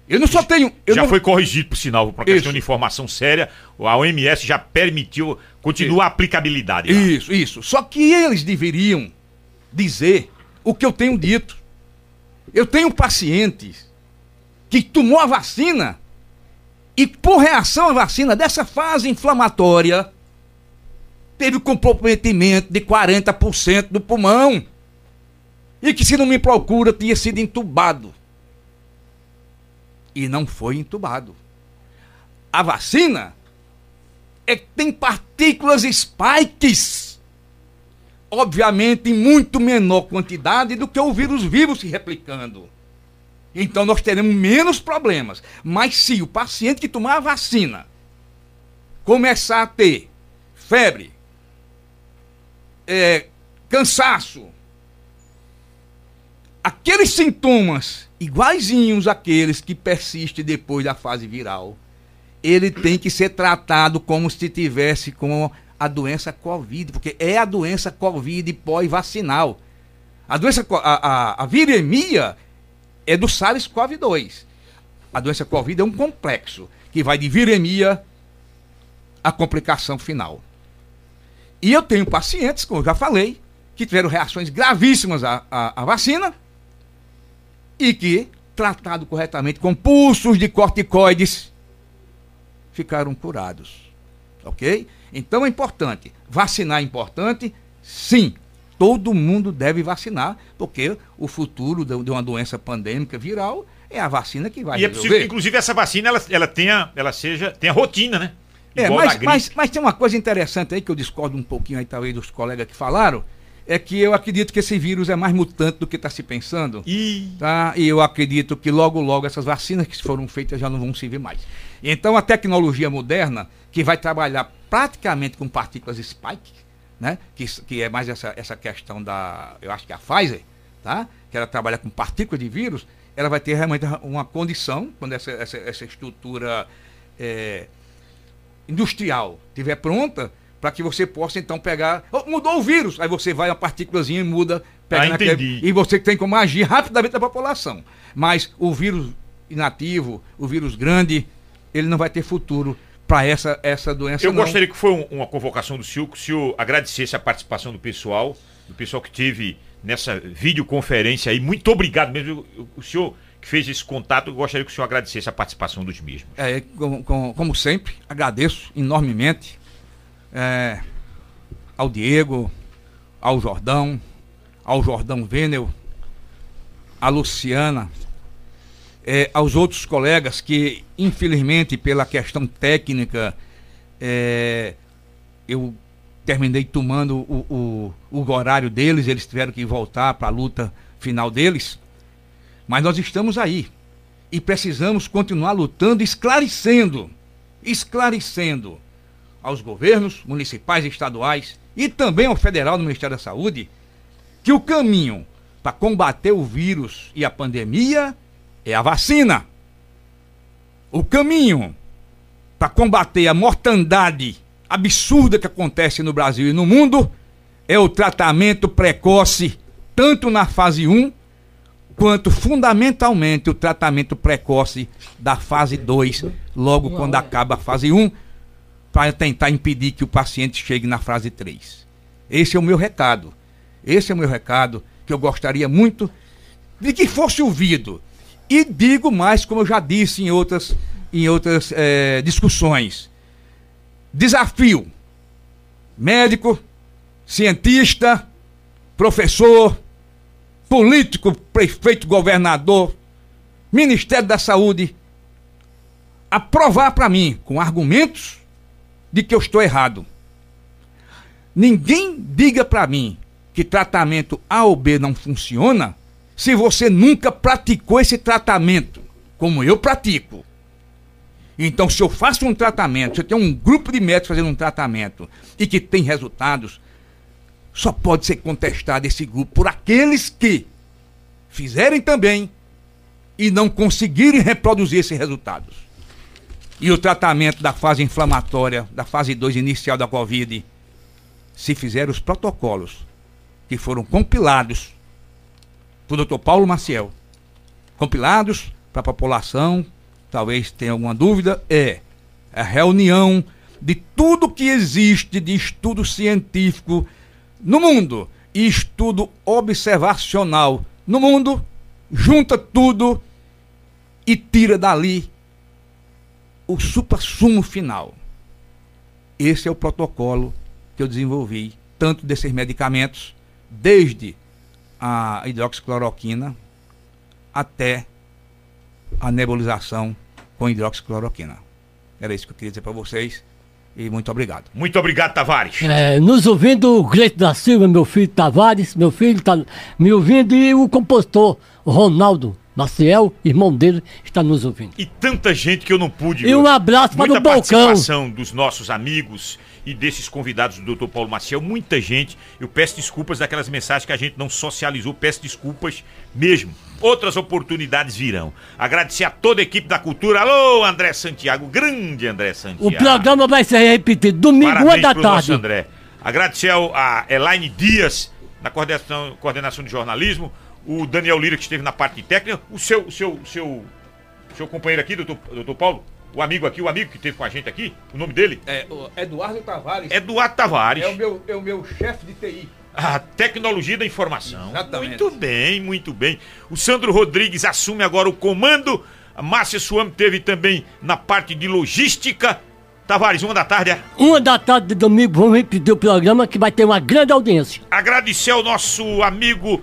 Eu não só tenho. Já não- foi corrigido, por sinal, por uma questão Isso. de informação séria. A OMS já permitiu, continua a aplicabilidade. lá. Isso, isso. Só que eles deveriam dizer o que eu tenho dito. Eu tenho pacientes que tomou a vacina e, por reação à vacina dessa fase inflamatória, teve comprometimento de 40% do pulmão. E que, se não me procura, tinha sido entubado. E não foi entubado. A vacina é que tem partículas spikes. Obviamente em muito menor quantidade do que o vírus vivo se replicando. Então nós teremos menos problemas. Mas se o paciente que tomar a vacina começar a ter febre, é, cansaço, aqueles sintomas iguaizinhos àqueles que persistem depois da fase viral, ele tem que ser tratado como se tivesse com a doença Covid, porque é a doença Covid pós-vacinal. A doença, a, a, a viremia é do SARS-CoV-2. A doença Covid é um complexo que vai de viremia à complicação final. E eu tenho pacientes, como eu já falei, que tiveram reações gravíssimas à, à, à vacina e que, tratado corretamente com pulsos de corticoides, ficaram curados. Ok? Então é importante. Vacinar é importante? Sim. Todo mundo deve vacinar, porque o futuro de uma doença pandêmica viral é a vacina que vai E é possível que, resolver. inclusive, essa vacina ela, ela tenha, ela seja, tenha rotina, né? É, mas, mas, mas tem uma coisa interessante aí que eu discordo um pouquinho aí, talvez, dos colegas que falaram, é que eu acredito que esse vírus é mais mutante do que está se pensando. E... Tá? e eu acredito que logo, logo essas vacinas que foram feitas já não vão servir mais. Então a tecnologia moderna, que vai trabalhar praticamente com partículas spike, né? que, que é mais essa, essa questão da. Eu acho que é a Pfizer, tá? que ela trabalha com partículas de vírus, ela vai ter realmente uma condição, quando essa, essa, essa estrutura é, industrial estiver pronta, para que você possa então pegar. Oh, mudou o vírus! Aí você vai uma partículazinha e muda, pega ah, naquele, e você tem como agir rapidamente na população. Mas o vírus inativo, o vírus grande, ele não vai ter futuro para essa, essa doença. Eu não. gostaria que foi um, uma convocação do senhor, que o senhor agradecesse a participação do pessoal, do pessoal que teve nessa videoconferência aí. Muito obrigado mesmo. O senhor que fez esse contato, eu gostaria que o senhor agradecesse a participação dos mesmos. É, como, como, como sempre, agradeço enormemente é, ao Diego, ao Jordão, ao Jordão Venel, à Luciana, é, aos outros colegas que, infelizmente, pela questão técnica, é, eu terminei tomando o, o, o, horário deles, eles tiveram que voltar para a luta final deles. Mas nós estamos aí e precisamos continuar lutando, esclarecendo, esclarecendo aos governos municipais e estaduais e também ao federal do Ministério da Saúde que o caminho para combater o vírus e a pandemia é a vacina. O caminho para combater a mortandade absurda que acontece no Brasil e no mundo é o tratamento precoce, tanto na fase 1 quanto fundamentalmente o tratamento precoce da fase 2, logo quando acaba a fase 1, para tentar impedir que o paciente chegue na fase 3. Esse é o meu recado. Esse é o meu recado que eu gostaria muito de que fosse ouvido. E digo mais, como eu já disse em outras, em outras é, discussões. Desafio: médico, cientista, professor, político, prefeito, governador, Ministério da Saúde, aprovar para mim, com argumentos, de que eu estou errado. Ninguém diga para mim que tratamento A ou B não funciona se você nunca praticou esse tratamento, como eu pratico. Então, se eu faço um tratamento, se eu tenho um grupo de médicos fazendo um tratamento e que tem resultados, só pode ser contestado esse grupo por aqueles que fizerem também e não conseguirem reproduzir esses resultados. E o tratamento da fase inflamatória, da fase 2 inicial da Covid, se fizer os protocolos que foram compilados por Dr. Paulo Maciel, compilados para a população, talvez tenha alguma dúvida, é a reunião de tudo que existe de estudo científico no mundo e estudo observacional no mundo, junta tudo e tira dali o supra-sumo final. Esse é o protocolo que eu desenvolvi, tanto desses medicamentos, desde a hidroxicloroquina até a nebulização com hidroxicloroquina. Era isso que eu queria dizer para vocês. E muito obrigado. Muito obrigado, Tavares. É, nos ouvindo o Gleito da Silva, meu filho Tavares, meu filho está me ouvindo, e o compositor Ronaldo Maciel, irmão dele, está nos ouvindo. E tanta gente que eu não pude. E um abraço para o Balcão. participação dos nossos amigos e desses convidados do Dr. Paulo Maciel, muita gente. Eu peço desculpas daquelas mensagens que a gente não socializou, peço desculpas mesmo. Outras oportunidades virão. Agradecer a toda a equipe da cultura. Alô, André Santiago, grande André Santiago. O programa vai ser repetido domingo, uma da tarde. Nosso André. Agradecer a Elaine Dias, na coordenação, coordenação de jornalismo, o Daniel Lira, que esteve na parte técnica, o seu, o seu, o seu, seu companheiro aqui, doutor, doutor Paulo, o amigo aqui, o amigo que esteve com a gente aqui, o nome dele? É Eduardo Tavares. Eduardo Tavares. É o meu, é o meu chefe de TI. A tecnologia da informação. Exatamente. Muito bem, muito bem. O Sandro Rodrigues assume agora o comando. A Márcia Suame teve também na parte de logística. Tavares, uma da tarde, é? Uma da tarde de domingo, vamos repetir o programa que vai ter uma grande audiência. Agradecer ao nosso amigo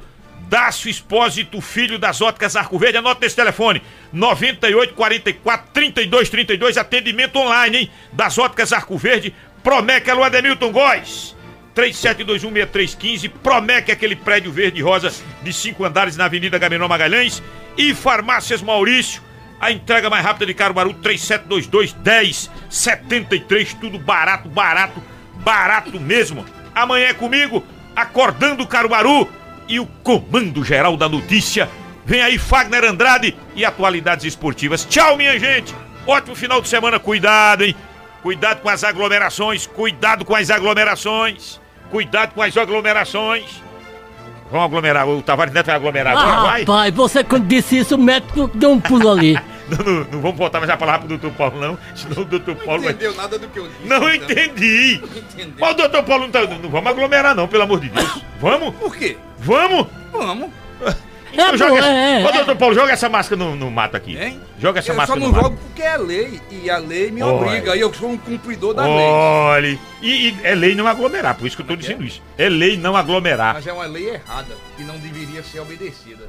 Dácio Expósito Filho das Óticas Arco Verde. Anota esse telefone: 98 44 32 32. Atendimento online, hein? Das Óticas Arco Verde. Promec, alô Ademilton Góes. 37216315. Promec, aquele prédio verde e rosa de cinco andares na Avenida Gabriel Magalhães. E Farmácias Maurício. A entrega mais rápida de Caruaru, 3722 1073. Tudo barato, barato, barato mesmo. Amanhã é comigo, acordando Caruaru e o comando geral da notícia. Vem aí Fagner Andrade e atualidades esportivas. Tchau, minha gente. Ótimo final de semana. Cuidado, hein? Cuidado com as aglomerações. Cuidado com as aglomerações. Cuidado com as aglomerações. Vamos aglomerar. O Tavares Neto vai aglomerar agora, ah, vai? Pai, você quando disse isso, o médico deu um pulo ali. *laughs* Não, não, não vamos voltar mais a palavra pro doutor Paulo, não. Senão o doutor Paulo vai. entendeu nada do que eu disse. Não então. entendi. entendeu. Mas o doutor Paulo não tá. Não vamos aglomerar, não, pelo amor de Deus. Vamos? Por quê? Vamos? Vamos. *laughs* Então É, joga essa... é, Ô, é. doutor Paulo, joga essa máscara no, no mato aqui. Hein? Joga essa eu máscara só no não mato. jogo porque é lei. E a lei me Olha. obriga. E eu sou um cumpridor da lei. Olha, e, e é lei não aglomerar, por isso que eu tô dizendo isso. É lei não aglomerar. Mas é uma lei errada. E não deveria ser obedecida.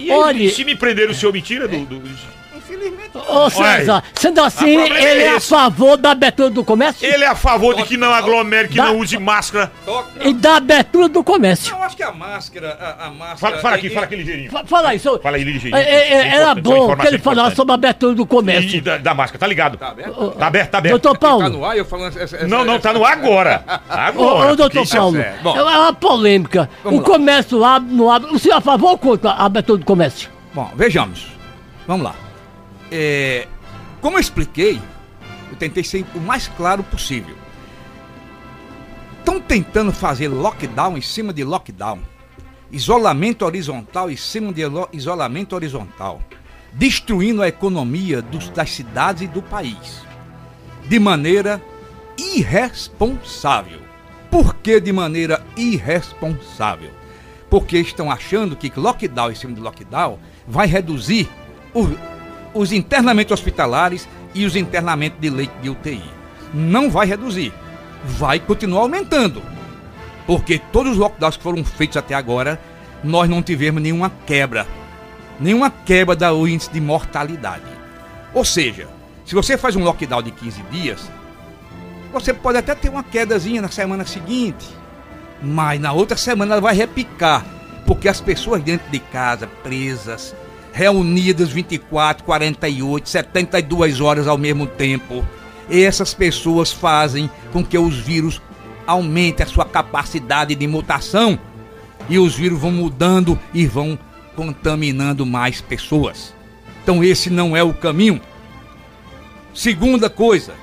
E Olha- se me prenderam, o senhor me tira do. do- Infelizmente. Ô César, sendo assim, problema ele é é a favor da abertura do comércio? Ele é a favor de que não aglomere, que Dá- não use máscara. Toca. E da abertura do comércio. Eu acho que a máscara. A, a máscara Fala, fala aqui, é- fala aqui ligeirinho. Fa- Fala aí, senhor. Fala aí ligeirinho. É, é, é, era bom que ele falasse sobre a abertura do E comércio. da, da máscara, tá ligado? Tá aberto? Tá aberto, tá aberto. Doutor Paulo. Tá no ar e eu falando. Essa, essa, Não, não, essa- tá no ar agora. Ô, Agora. ô, doutor é Paulo. Bom. é uma polêmica. Vamos o lá. comércio abre, não abre. O senhor é a favor ou contra a abertura do comércio? Bom, vejamos. Vamos lá. É, como eu expliquei, eu tentei ser o mais claro possível. Estão tentando fazer lockdown em cima de lockdown. Isolamento horizontal em cima de isolamento horizontal. Destruindo a economia dos- das cidades e do país. De maneira irresponsável. Por que de maneira irresponsável? Porque estão achando que lockdown em cima de lockdown vai reduzir o- os internamentos hospitalares e os internamentos de leite de UTI. Não vai reduzir, vai continuar aumentando. Porque todos os lockdowns que foram feitos até agora, nós não tivemos nenhuma quebra. Nenhuma quebra do índice de mortalidade. Ou seja, se você faz um lockdown de 15 dias, você pode até ter uma quedazinha na semana seguinte, mas na outra semana ela vai repicar, porque as pessoas dentro de casa, presas, reunidas 24, 48, 72 horas ao mesmo tempo, essas pessoas fazem com que os vírus aumentem a sua capacidade de mutação e os vírus vão mudando e vão contaminando mais pessoas. Então esse não é o caminho. Segunda coisa,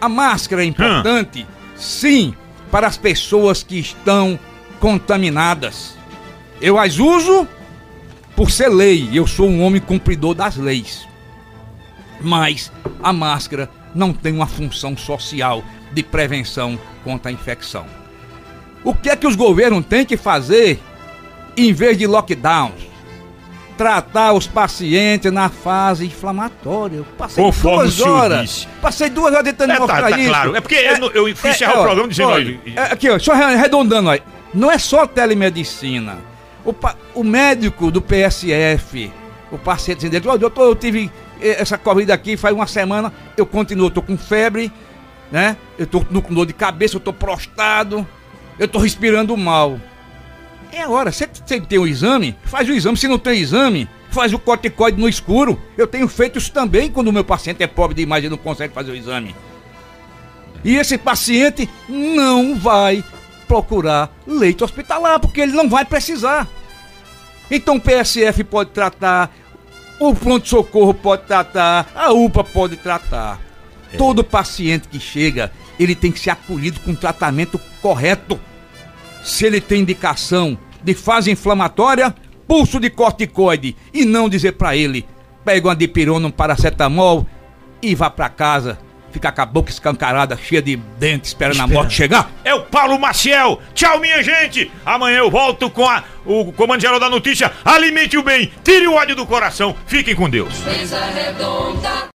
a máscara é importante, sim, para as pessoas que estão contaminadas. Eu as uso por ser lei, eu sou um homem cumpridor das leis. Mas a máscara não tem uma função social de prevenção contra a infecção. O que é que os governos têm que fazer em vez de lockdowns? Tratar os pacientes na fase inflamatória. Eu passei Conforme duas horas. disse. Passei duas horas tentando É, tá- mostrar tá isso. claro. É porque eu- eu fui encerrar o ó, programa dizendo, olha, é, Aqui, ó, só arredondando aí. Não é só telemedicina. O, o médico do PSF, o paciente dizendo, dele, "Ó, doutor, eu tive eh, essa corrida aqui faz uma semana, eu continuo, eu com febre, né? Eu tô com dor de cabeça, eu tô prostrado, eu tô respirando mal. É a hora, você tem o exame, faz o exame, se não tem exame, faz o corticoide no escuro. Eu tenho feito isso também quando o meu paciente é pobre demais e não consegue fazer o exame. E esse paciente não vai procurar leito hospitalar, porque ele não vai precisar. Então o PSF pode tratar, o pronto-socorro pode tratar, a UPA pode tratar. Todo paciente que chega, ele tem que ser acolhido com tratamento correto. Se ele tem indicação de fase inflamatória, pulso de corticoide e não dizer pra ele, pega uma dipirona, um paracetamol e vá pra casa, ficar com a boca escancarada, cheia de dentes, esperando a morte chegar. É o Paulo Maciel. Tchau, minha gente. Amanhã eu volto com a- o Comando Geral da Notícia. Alimente o bem, tire o ódio do coração. Fiquem com Deus. Mesa redonda.